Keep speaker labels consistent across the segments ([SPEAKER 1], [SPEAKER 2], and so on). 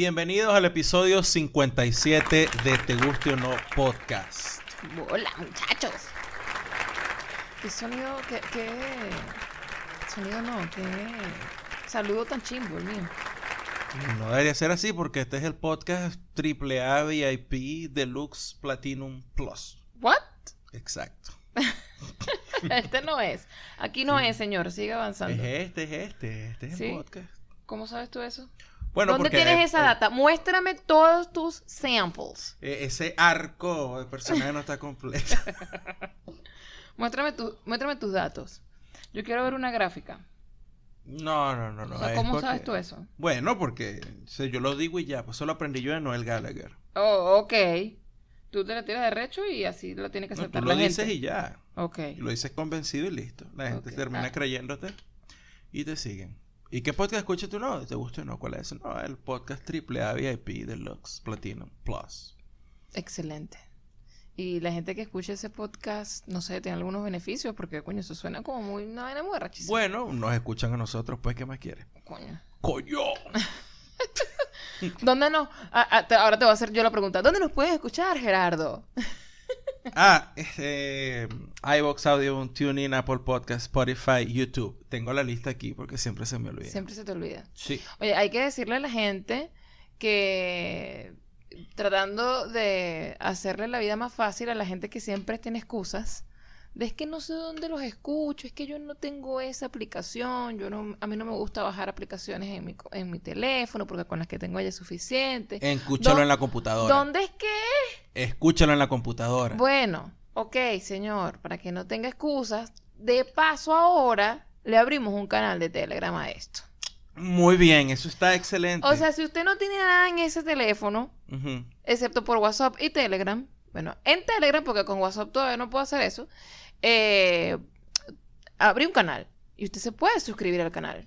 [SPEAKER 1] Bienvenidos al episodio 57 de Te Guste o No Podcast.
[SPEAKER 2] Hola, muchachos. ¿Qué sonido? ¿Qué? qué... Sonido no, qué saludo tan chimbo el mío.
[SPEAKER 1] No debería ser así porque este es el podcast AAA VIP Deluxe Platinum Plus.
[SPEAKER 2] ¿What?
[SPEAKER 1] Exacto.
[SPEAKER 2] este no es. Aquí no es, señor. Sigue avanzando.
[SPEAKER 1] Es este, es este. Este es
[SPEAKER 2] ¿Sí?
[SPEAKER 1] el podcast.
[SPEAKER 2] ¿Cómo sabes tú eso?
[SPEAKER 1] Bueno,
[SPEAKER 2] ¿Dónde tienes
[SPEAKER 1] eh,
[SPEAKER 2] esa
[SPEAKER 1] eh,
[SPEAKER 2] data? Muéstrame todos tus samples.
[SPEAKER 1] eh, ese arco de personaje no está completo.
[SPEAKER 2] Muéstrame, tu, muéstrame tus datos. Yo quiero ver una gráfica.
[SPEAKER 1] No, no, no, no.
[SPEAKER 2] O sea,
[SPEAKER 1] es
[SPEAKER 2] ¿Cómo
[SPEAKER 1] porque-
[SPEAKER 2] sabes tú eso?
[SPEAKER 1] Bueno, porque o sea, yo lo digo y ya, pues eso lo aprendí yo de Noel Gallagher.
[SPEAKER 2] Oh, ok. Tú te la tiras de recho y así lo tiene que
[SPEAKER 1] No,
[SPEAKER 2] aceptar
[SPEAKER 1] tú lo dices y ya.
[SPEAKER 2] Ok.
[SPEAKER 1] Y lo dices convencido y listo. La gente termina
[SPEAKER 2] Ah.
[SPEAKER 1] creyéndote y te siguen. ¿Y qué podcast escuchas tú? No, ¿te gusta o no? ¿Cuál es? No, el podcast AAA VIP Deluxe Platinum Plus.
[SPEAKER 2] Excelente. Y la gente que escucha ese podcast, no sé, tiene algunos beneficios, porque coño, eso suena como muy una vaina muy rachísima.
[SPEAKER 1] Bueno, nos escuchan a nosotros, pues, ¿qué más quieres?
[SPEAKER 2] Coño.
[SPEAKER 1] ¡Coño!
[SPEAKER 2] ¿Dónde nos.? ah, ah, te- ahora te voy a hacer yo la pregunta. ¿Dónde nos puedes escuchar, Gerardo?
[SPEAKER 1] Ah, este, iVox Audio, TuneIn, Apple Podcast, Spotify, YouTube. Tengo la lista aquí porque siempre se me olvida.
[SPEAKER 2] Siempre se te olvida.
[SPEAKER 1] Sí.
[SPEAKER 2] Oye, hay que decirle a la gente que tratando de hacerle la vida más fácil a la gente que siempre tiene excusas, es que no sé dónde los escucho, es que yo no tengo esa aplicación, yo no, a mí no me gusta bajar aplicaciones en mi, en mi teléfono porque con las que tengo ya es suficiente.
[SPEAKER 1] Escúchalo
[SPEAKER 2] ¿Dó-
[SPEAKER 1] en la computadora.
[SPEAKER 2] ¿Dónde es que
[SPEAKER 1] Escúchalo en la computadora.
[SPEAKER 2] Bueno, ok, señor, para que no tenga excusas, de paso ahora le abrimos un canal de Telegram a esto.
[SPEAKER 1] Muy bien, eso está excelente.
[SPEAKER 2] O sea, si usted no tiene nada en ese teléfono, excepto por WhatsApp y Telegram, bueno, en Telegram, porque con WhatsApp todavía no puedo hacer eso, eh, abrí un canal y usted se puede suscribir al canal.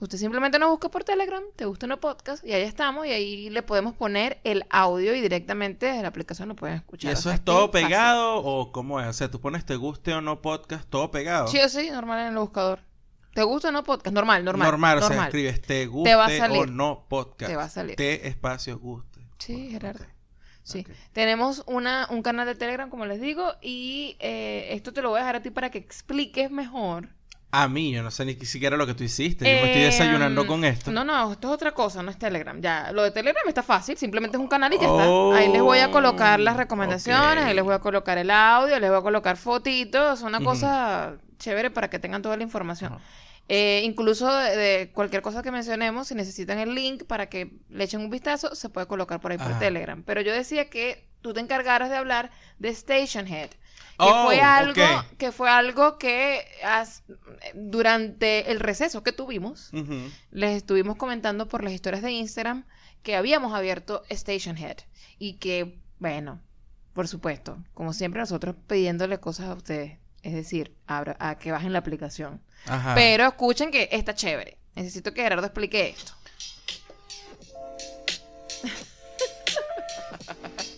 [SPEAKER 2] Usted simplemente nos busca por Telegram, te gusta no podcast, y ahí estamos, y ahí le podemos poner el audio y directamente desde la aplicación lo pueden
[SPEAKER 1] ¿Y
[SPEAKER 2] escuchar. O
[SPEAKER 1] eso
[SPEAKER 2] sea,
[SPEAKER 1] es todo
[SPEAKER 2] fácil.
[SPEAKER 1] pegado o cómo es? O sea, tú pones te guste o no podcast, todo pegado.
[SPEAKER 2] Sí o sí, normal en el buscador. ¿Te gusta o no podcast? Normal, normal.
[SPEAKER 1] normal, o sea,
[SPEAKER 2] normal.
[SPEAKER 1] escribes te guste
[SPEAKER 2] va a salir.
[SPEAKER 1] o no podcast.
[SPEAKER 2] Te va a salir.
[SPEAKER 1] Te espacio guste.
[SPEAKER 2] Sí, Gerardo. Sí. Tenemos una, un canal de Telegram, como les digo, y eh, esto te lo voy a dejar a ti para que expliques mejor.
[SPEAKER 1] A mí, yo no sé ni siquiera lo que tú hiciste. Yo me estoy
[SPEAKER 2] Eh,
[SPEAKER 1] desayunando con esto.
[SPEAKER 2] No, no, esto es otra cosa, no es Telegram. Ya, lo de Telegram está fácil, simplemente es un canal y ya
[SPEAKER 1] Oh,
[SPEAKER 2] está. Ahí les voy a colocar las recomendaciones, ahí les voy a colocar el audio, les voy a colocar fotitos, una cosa chévere para que tengan toda la información. Eh, incluso de, de cualquier cosa que mencionemos, si necesitan el link para que le echen un vistazo, se puede colocar por ahí por
[SPEAKER 1] Ajá.
[SPEAKER 2] Telegram. Pero yo decía que tú te encargaras de hablar de Station Head. Que
[SPEAKER 1] Oh,
[SPEAKER 2] fue algo, que fue algo que durante el receso que tuvimos, les estuvimos comentando por las historias de Instagram que habíamos abierto Station Head. Y que, bueno, por supuesto, como siempre nosotros pidiéndole cosas a ustedes. Es decir, abra- a que bajen la aplicación.
[SPEAKER 1] Ajá.
[SPEAKER 2] Pero escuchen que está chévere. Necesito que Gerardo explique esto.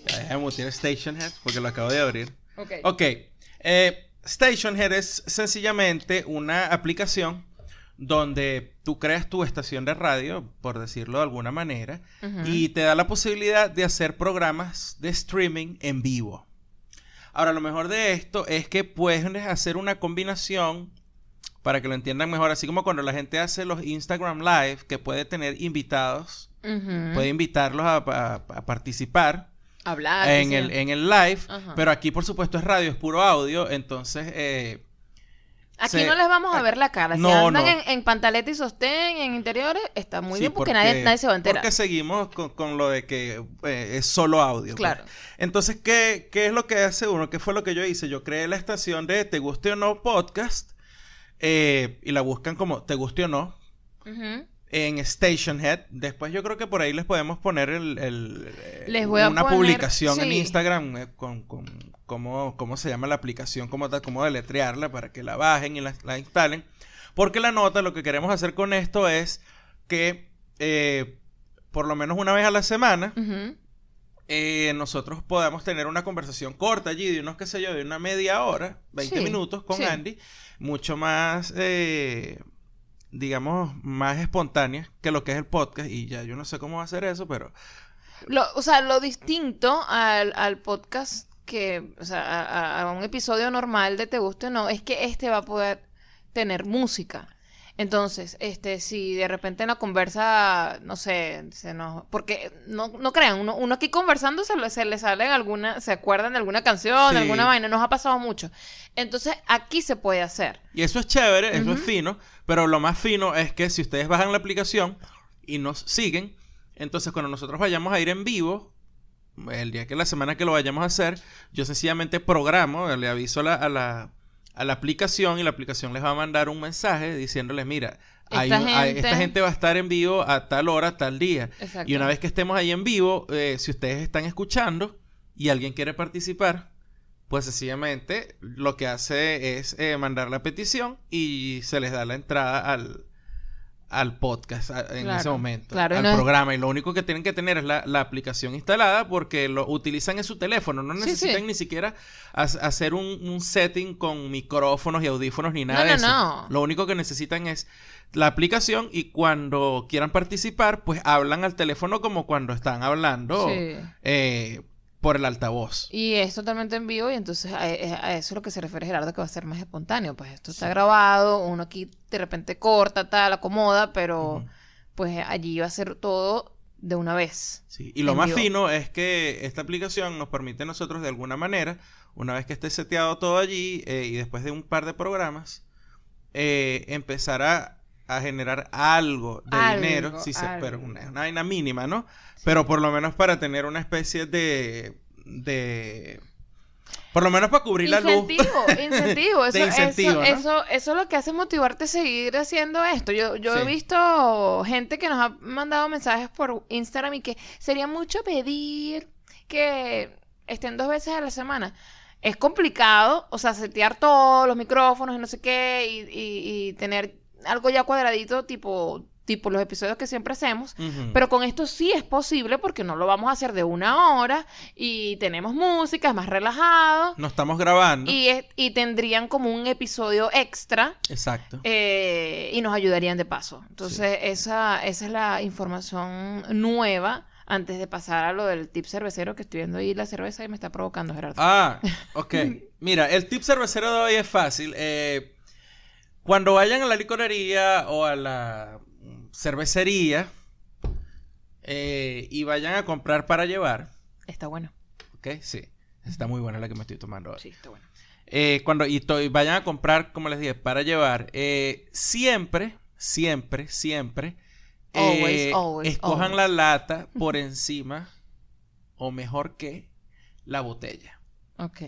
[SPEAKER 1] Ya, déjame mutear Stationhead porque lo acabo de abrir.
[SPEAKER 2] Ok.
[SPEAKER 1] Ok. Eh, Stationhead es sencillamente una aplicación donde tú creas tu estación de radio, por decirlo de alguna manera, y te da la posibilidad de hacer programas de streaming en vivo. Ahora, lo mejor de esto es que puedes hacer una combinación para que lo entiendan mejor, así como cuando la gente hace los Instagram Live, que puede tener invitados, puede invitarlos a, a- a participar
[SPEAKER 2] hablar.
[SPEAKER 1] en el, en el live, pero aquí por supuesto es radio, es puro audio, entonces... eh,
[SPEAKER 2] Aquí
[SPEAKER 1] se-
[SPEAKER 2] no les vamos a ver la cara. Si
[SPEAKER 1] No,
[SPEAKER 2] andan
[SPEAKER 1] no.
[SPEAKER 2] En, en pantaleta y sostén, en interiores, está muy
[SPEAKER 1] sí,
[SPEAKER 2] bien porque, nadie, nadie se va a enterar.
[SPEAKER 1] Porque seguimos con, con lo de que eh, es solo audio. pues.
[SPEAKER 2] Claro.
[SPEAKER 1] Entonces, ¿qué, ¿qué es lo que hace uno? ¿Qué fue lo que yo hice? Yo creé la estación de Te Guste o No Podcast eh, y la buscan como Te Guste o No
[SPEAKER 2] Ujú.
[SPEAKER 1] En Stationhead. Después yo creo que por ahí les podemos poner el, el, eh,
[SPEAKER 2] Les voy a
[SPEAKER 1] una
[SPEAKER 2] poner-
[SPEAKER 1] publicación en. Instagram eh, con, con cómo, cómo se llama la aplicación, cómo, cómo deletrearla para que la bajen y la, la instalen. Porque la nota, lo que queremos hacer con esto es que eh, por lo menos una vez a la semana eh, nosotros podamos tener una conversación corta allí de unos, qué sé yo, de una media hora, 20
[SPEAKER 2] Sí,
[SPEAKER 1] minutos con
[SPEAKER 2] sí.
[SPEAKER 1] Andy, mucho más eh, digamos, más espontáneas que lo que es el podcast. Y ya yo no sé cómo hacer eso, pero
[SPEAKER 2] Lo, o sea, lo distinto al, al podcast que, o sea, a- a un episodio normal de Te Guste o No, es que este va a poder tener música. Entonces, este, si de repente en la conversa, no sé, se nos... Porque no, no crean, uno, uno aquí conversando se, se le salen alguna, se acuerdan de alguna canción,
[SPEAKER 1] Sí.
[SPEAKER 2] de alguna vaina, nos ha pasado mucho. Entonces, aquí se puede hacer.
[SPEAKER 1] Y eso es chévere, eso es fino, pero lo más fino es que si ustedes bajan la aplicación y nos siguen, entonces cuando nosotros vayamos a ir en vivo, el día que la semana que lo vayamos a hacer, yo sencillamente programo, le aviso a la, a la, a la aplicación y la aplicación les va a mandar un mensaje diciéndoles, mira,
[SPEAKER 2] Esta
[SPEAKER 1] hay-
[SPEAKER 2] gente-
[SPEAKER 1] esta gente va a estar en vivo a tal hora, tal día.
[SPEAKER 2] Exacto.
[SPEAKER 1] Y una vez que estemos ahí en vivo, eh, si ustedes están escuchando y alguien quiere participar, pues sencillamente lo que hace es eh, mandar la petición y se les da la entrada al, al podcast a- en
[SPEAKER 2] Claro,
[SPEAKER 1] ese momento,
[SPEAKER 2] claro,
[SPEAKER 1] al
[SPEAKER 2] no es-
[SPEAKER 1] programa. Y lo único que tienen que tener es la, la aplicación instalada porque lo utilizan en su teléfono. No necesitan
[SPEAKER 2] sí.
[SPEAKER 1] ni siquiera ha- hacer un, un setting con micrófonos y audífonos ni nada
[SPEAKER 2] No,
[SPEAKER 1] de
[SPEAKER 2] no,
[SPEAKER 1] eso.
[SPEAKER 2] no.
[SPEAKER 1] Lo único que necesitan es la aplicación y cuando quieran participar, pues hablan al teléfono como cuando están hablando
[SPEAKER 2] Sí.
[SPEAKER 1] eh, por el altavoz.
[SPEAKER 2] Y es totalmente en vivo y entonces a, a- eso es lo que se refiere Gerardo que va a ser más espontáneo. Pues esto está grabado, uno aquí de repente corta, tal, acomoda, pero pues allí va a ser todo de una vez.
[SPEAKER 1] Sí, Y lo más
[SPEAKER 2] vivo.
[SPEAKER 1] fino es que esta aplicación nos permite a nosotros de alguna manera, una vez que esté seteado todo allí eh, y después de un par de programas, eh, empezar a, a generar algo de
[SPEAKER 2] Algo,
[SPEAKER 1] dinero, se- pero una, una vaina mínima, ¿no? Pero por lo menos para tener una especie de... de por lo menos para cubrir la luz.
[SPEAKER 2] Incentivo, incentivo. Eso,
[SPEAKER 1] incentivo, ¿no?
[SPEAKER 2] eso, eso es lo que hace motivarte a seguir haciendo esto. Yo, yo he visto gente que nos ha mandado mensajes por Instagram y que sería mucho pedir que estén dos veces a la semana. Es complicado, o sea, setear todos los micrófonos y no sé qué, y, y- y tener algo ya cuadradito, tipo, tipo los episodios que siempre hacemos. Pero con esto sí es posible porque no lo vamos a hacer de una hora y tenemos música, es más relajado.
[SPEAKER 1] no estamos grabando.
[SPEAKER 2] Y, es- y tendrían como un episodio extra
[SPEAKER 1] Exacto.
[SPEAKER 2] eh, y nos ayudarían de paso. Entonces, esa, esa es la información nueva antes de pasar a lo del tip cervecero que estoy viendo ahí la cerveza y me está provocando, Gerardo.
[SPEAKER 1] Ah, ok. Mira, el tip cervecero de hoy es fácil. Eh, cuando vayan a la licorería o a la cervecería eh, y vayan a comprar para llevar,
[SPEAKER 2] Está bueno.
[SPEAKER 1] ¿ok? Sí, está muy buena la que me estoy tomando hoy.
[SPEAKER 2] Sí, está bueno.
[SPEAKER 1] Eh, cuando y, vayan a comprar, como les dije, para llevar, eh, siempre, siempre, siempre,
[SPEAKER 2] Always, always,
[SPEAKER 1] escojan
[SPEAKER 2] always.
[SPEAKER 1] la lata por encima o mejor que la botella.
[SPEAKER 2] Ok.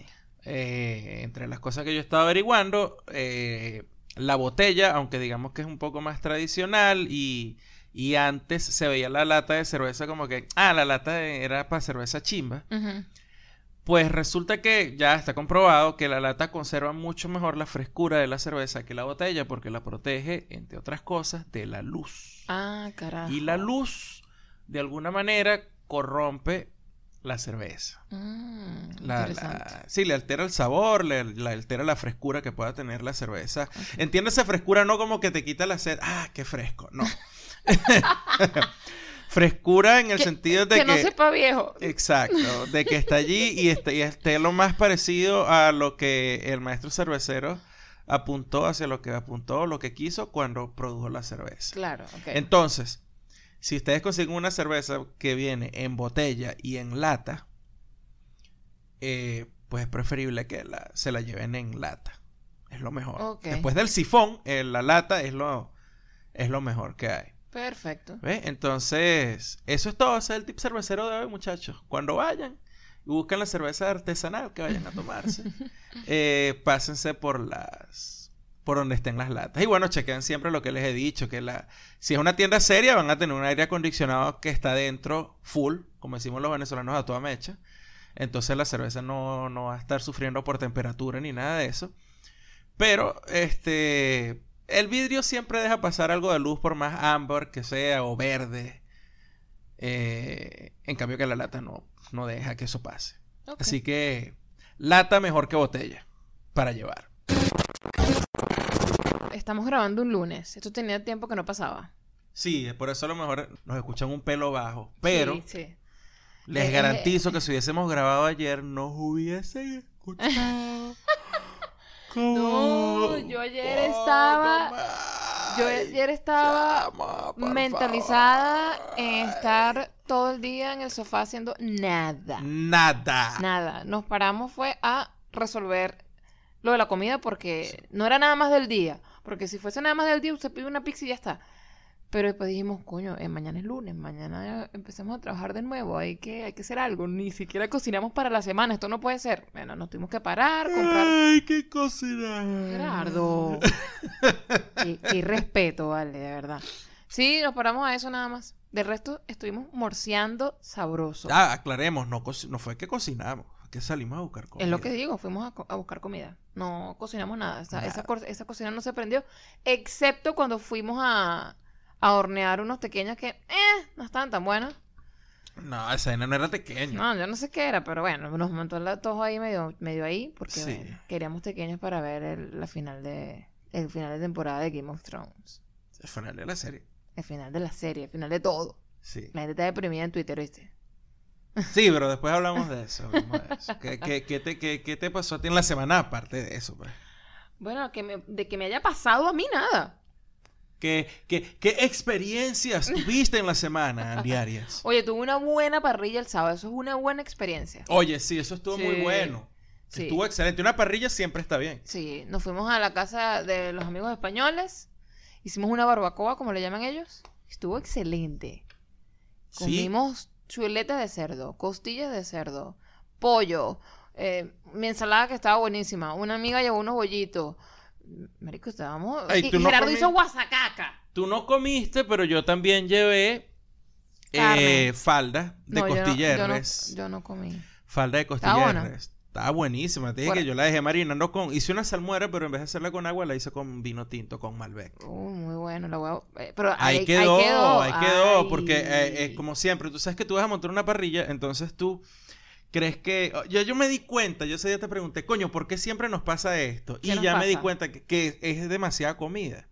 [SPEAKER 1] Entre las cosas que yo estaba averiguando, eh, la botella, aunque digamos que es un poco más tradicional y, y antes se veía la lata de cerveza como que, ah, la lata de- era para cerveza chimba. Pues resulta que ya está comprobado que la lata conserva mucho mejor la frescura de la cerveza que la botella porque la protege, entre otras cosas, de la luz.
[SPEAKER 2] Ah, carajo.
[SPEAKER 1] Y la luz, de alguna manera, corrompe la cerveza.
[SPEAKER 2] Mm,
[SPEAKER 1] La- la-
[SPEAKER 2] interesante.
[SPEAKER 1] sí, le altera el sabor, le, le altera la frescura que pueda tener la cerveza. Entiéndase frescura no como que te quita la sed. Ah, qué fresco. No. frescura en el
[SPEAKER 2] Que-
[SPEAKER 1] sentido de
[SPEAKER 2] que
[SPEAKER 1] que...
[SPEAKER 2] no sepa viejo.
[SPEAKER 1] Exacto, de que está allí y esté, y esté lo más parecido a lo que el maestro cervecero apuntó, hacia lo que apuntó, lo que quiso cuando produjo la cerveza.
[SPEAKER 2] Claro, ok.
[SPEAKER 1] Entonces, si ustedes consiguen una cerveza que viene en botella y en lata, eh, pues es preferible que la, se la lleven en lata. Es lo mejor. Después del sifón, eh, la lata es lo, es lo mejor que hay.
[SPEAKER 2] Perfecto.
[SPEAKER 1] Entonces, eso es todo. Ese es el tip cervecero de hoy, muchachos. Cuando vayan y busquen la cerveza artesanal que vayan a tomarse, eh, pásense por las por donde estén las latas. Y bueno, chequen siempre lo que les he dicho, que la si es una tienda seria van a tener un aire acondicionado que está dentro full, como decimos los venezolanos a toda mecha. Entonces la cerveza no, no va a estar sufriendo por temperatura ni nada de eso. Pero este el vidrio siempre deja pasar algo de luz por más ámbar que sea o verde. Eh, en cambio que la lata no, no deja que eso pase. Así que lata mejor que botella para llevar.
[SPEAKER 2] Estamos grabando un lunes. Esto tenía tiempo que no pasaba.
[SPEAKER 1] Sí, por eso a lo mejor nos escuchan un pelo bajo. Pero
[SPEAKER 2] Sí, sí.
[SPEAKER 1] les
[SPEAKER 2] Eh,
[SPEAKER 1] garantizo que si hubiésemos grabado ayer, nos hubiesen escuchado.
[SPEAKER 2] No, yo ayer estaba- Yo ayer estaba mentalizada en estar todo el día en el sofá haciendo nada.
[SPEAKER 1] Nada.
[SPEAKER 2] Nada. Nos paramos fue a resolver lo de la comida porque no era nada más del día. Porque si fuese nada más del día, usted pide una pizza y ya está. Pero después dijimos, coño, eh, mañana es lunes, mañana empezamos a trabajar de nuevo, hay que, hay que hacer algo. Ni siquiera cocinamos para la semana, esto no puede ser. Bueno, nos tuvimos que parar, comprar.
[SPEAKER 1] Ay, qué cocinar.
[SPEAKER 2] Gerardo. qué, qué respeto, vale, de verdad. Sí, nos paramos a eso nada más. De resto, estuvimos morseando sabroso.
[SPEAKER 1] Ah, aclaremos, no, co- no fue que cocinamos, salimos a buscar comida.
[SPEAKER 2] Es lo que digo, fuimos a, a buscar comida. No cocinamos nada. Esa, esa,
[SPEAKER 1] Nada.
[SPEAKER 2] esa cocina no se prendió. Excepto cuando fuimos a, a hornear unos pequeños que, eh, no estaban tan buenos.
[SPEAKER 1] No, esa no era pequeño.
[SPEAKER 2] No, yo no sé qué era, pero bueno, nos montó el todos ahí medio, medio ahí, porque
[SPEAKER 1] Sí.
[SPEAKER 2] bueno, queríamos pequeños para ver el, la final de, el final de temporada de Game of Thrones.
[SPEAKER 1] El final de la serie.
[SPEAKER 2] El final de la serie, el final de todo.
[SPEAKER 1] Sí.
[SPEAKER 2] La gente está deprimida en Twitter, ¿viste?
[SPEAKER 1] Sí, pero después hablamos de eso. hablamos de eso. ¿Qué, qué- qué te, qué- qué te pasó a ti en la semana aparte de eso? Pues?
[SPEAKER 2] Bueno, que me- de que me haya pasado a mí nada.
[SPEAKER 1] ¿Qué, qué, qué experiencias tuviste en la semana diarias?
[SPEAKER 2] Oye, tuve una buena parrilla el sábado, eso es una buena experiencia.
[SPEAKER 1] Oye, sí, eso estuvo muy bueno.
[SPEAKER 2] Sí.
[SPEAKER 1] Estuvo excelente. Una parrilla siempre está bien.
[SPEAKER 2] Sí, nos fuimos a la casa de los amigos españoles, hicimos una barbacoa, como le llaman ellos. Estuvo excelente.
[SPEAKER 1] Sí.
[SPEAKER 2] Chuletas de cerdo, costillas de cerdo, pollo, eh, mi ensalada que estaba buenísima. Una amiga llevó unos bollitos. Marico, estábamos. Y
[SPEAKER 1] ¿tú
[SPEAKER 2] y
[SPEAKER 1] no
[SPEAKER 2] Gerardo
[SPEAKER 1] comi-
[SPEAKER 2] hizo guasacaca.
[SPEAKER 1] Tú no comiste, pero yo también llevé eh, falda de
[SPEAKER 2] No, yo no-
[SPEAKER 1] costilla de
[SPEAKER 2] yo no,
[SPEAKER 1] res.
[SPEAKER 2] yo no comí.
[SPEAKER 1] Falda de costilla
[SPEAKER 2] ¿Estaba
[SPEAKER 1] de
[SPEAKER 2] buena?
[SPEAKER 1] res. Estaba buenísima. Te dije que yo la dejé marinando con... Hice una salmuera, pero en vez de hacerla con agua, la hice con vino tinto, con Malbec.
[SPEAKER 2] Uh, muy bueno, la huevo. eh, pero
[SPEAKER 1] Ahí,
[SPEAKER 2] ahí,
[SPEAKER 1] quedó,
[SPEAKER 2] quedó,
[SPEAKER 1] ahí quedó,
[SPEAKER 2] Ay.
[SPEAKER 1] porque eh, eh, como siempre, tú sabes que tú vas a montar una parrilla, entonces tú crees que... oh, Yo, yo me di cuenta, yo ese día te pregunté, coño, ¿por qué siempre nos pasa esto?
[SPEAKER 2] ¿Qué
[SPEAKER 1] Y ya me di cuenta que, que es demasiada comida.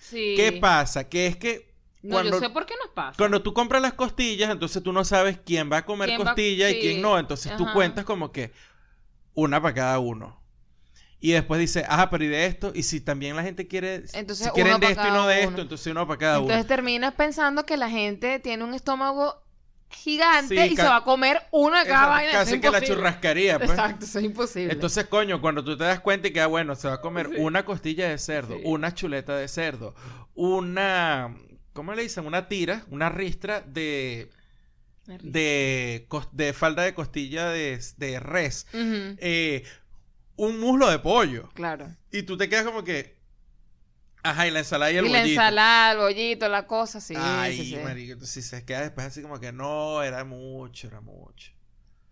[SPEAKER 2] Sí.
[SPEAKER 1] ¿Qué pasa? Que es que
[SPEAKER 2] No,
[SPEAKER 1] cuando,
[SPEAKER 2] yo sé por qué nos pasa.
[SPEAKER 1] cuando tú compras las costillas, entonces tú no sabes quién va a comer
[SPEAKER 2] ¿Quién va-
[SPEAKER 1] costilla y quién no, entonces tú cuentas como que una para cada uno. Y después dice, ah, pero ¿y de esto? Y si también la gente quiere,
[SPEAKER 2] Entonces,
[SPEAKER 1] si quieren de esto y no de
[SPEAKER 2] uno.
[SPEAKER 1] esto, entonces uno para cada
[SPEAKER 2] Entonces
[SPEAKER 1] uno.
[SPEAKER 2] terminas pensando que la gente tiene un estómago gigante
[SPEAKER 1] Sí,
[SPEAKER 2] y se va a comer una de cada
[SPEAKER 1] Exacto,
[SPEAKER 2] vaina.
[SPEAKER 1] Casi
[SPEAKER 2] es
[SPEAKER 1] que la churrascaría, pues.
[SPEAKER 2] Exacto, eso es imposible.
[SPEAKER 1] Entonces, coño, cuando tú te das cuenta y que, ah, bueno, se va a comer
[SPEAKER 2] Sí.
[SPEAKER 1] una costilla de cerdo,
[SPEAKER 2] Sí.
[SPEAKER 1] una chuleta de cerdo, una, ¿cómo le dicen? Una tira, una ristra de. De, de falda de costilla de, de res, eh, un muslo de pollo.
[SPEAKER 2] Claro.
[SPEAKER 1] Y tú te quedas como que, ajá, y la ensalada y el
[SPEAKER 2] y la
[SPEAKER 1] bollito.
[SPEAKER 2] ensalada, el bollito, la cosa, sí.
[SPEAKER 1] Ay,
[SPEAKER 2] sí, sí.
[SPEAKER 1] marico, entonces se queda después así como que no, era mucho, era mucho.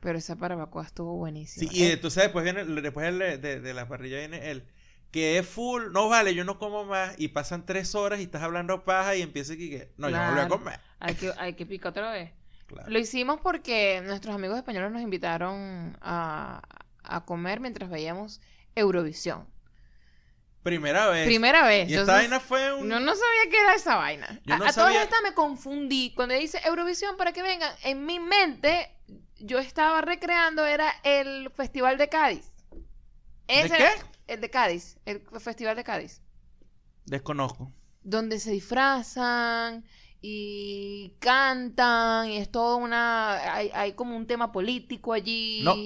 [SPEAKER 2] Pero esa barbacoa estuvo buenísima.
[SPEAKER 1] Sí, y
[SPEAKER 2] Eh,
[SPEAKER 1] entonces después viene, después el- de, de la parrilla viene el que es full, no vale, yo no como más, y pasan tres horas y estás hablando paja y empieza que, no, yo no volví a comer.
[SPEAKER 2] hay, que, hay que picar otra vez.
[SPEAKER 1] Claro.
[SPEAKER 2] Lo hicimos porque nuestros amigos españoles nos invitaron a, a comer mientras veíamos Eurovisión.
[SPEAKER 1] Primera vez.
[SPEAKER 2] Primera vez.
[SPEAKER 1] Y esta vaina fue un...
[SPEAKER 2] No, no sabía qué era esa vaina.
[SPEAKER 1] Yo
[SPEAKER 2] a
[SPEAKER 1] no
[SPEAKER 2] a
[SPEAKER 1] sabía-
[SPEAKER 2] todas estas me confundí. Cuando dice Eurovisión para que vengan, en mi mente yo estaba recreando era el Festival de Cádiz.
[SPEAKER 1] ¿De
[SPEAKER 2] Ese
[SPEAKER 1] qué?
[SPEAKER 2] era- el de Cádiz, el Festival de Cádiz.
[SPEAKER 1] Desconozco.
[SPEAKER 2] Donde se disfrazan y cantan y es todo una... Hay, hay como un tema político allí.
[SPEAKER 1] No.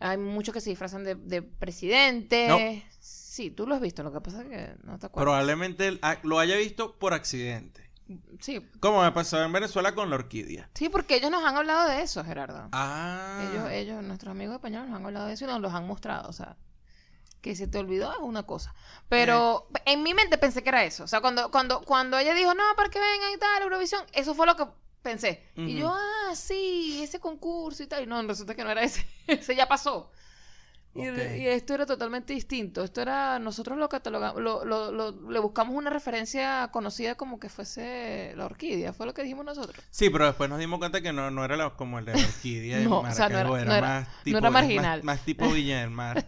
[SPEAKER 2] Hay muchos que se disfrazan de, de presidente.
[SPEAKER 1] No.
[SPEAKER 2] Sí, tú lo has visto, lo que pasa es que no te acuerdas.
[SPEAKER 1] Probablemente ah, lo haya visto por accidente.
[SPEAKER 2] Sí,
[SPEAKER 1] Como me pasó en Venezuela con la orquídea.
[SPEAKER 2] Sí, porque ellos nos han hablado de eso, Gerardo.
[SPEAKER 1] Ah.
[SPEAKER 2] Ellos, ellos, nuestros amigos españoles nos han hablado de eso y nos los han mostrado. O sea, que se te olvidó es una cosa. Pero
[SPEAKER 1] Eh.
[SPEAKER 2] en mi mente pensé que era eso. O sea, cuando, cuando, cuando ella dijo, no, para que vengan y tal, Eurovisión, eso fue lo que pensé. Y yo, ah, sí, ese concurso y tal. Y no, resulta que no era ese. ese ya pasó. Y, esto era totalmente distinto. Esto era, nosotros lo catalogamos, lo, lo, lo- le buscamos una referencia conocida como que fuese la orquídea. Fue lo que dijimos nosotros.
[SPEAKER 1] Sí, pero después nos dimos cuenta que no, no era la- como el de la orquídea
[SPEAKER 2] No, o sea, no era-
[SPEAKER 1] era,
[SPEAKER 2] no era-
[SPEAKER 1] más
[SPEAKER 2] no
[SPEAKER 1] tipo, más-
[SPEAKER 2] marginal.
[SPEAKER 1] Más, tipo Villa del Mar.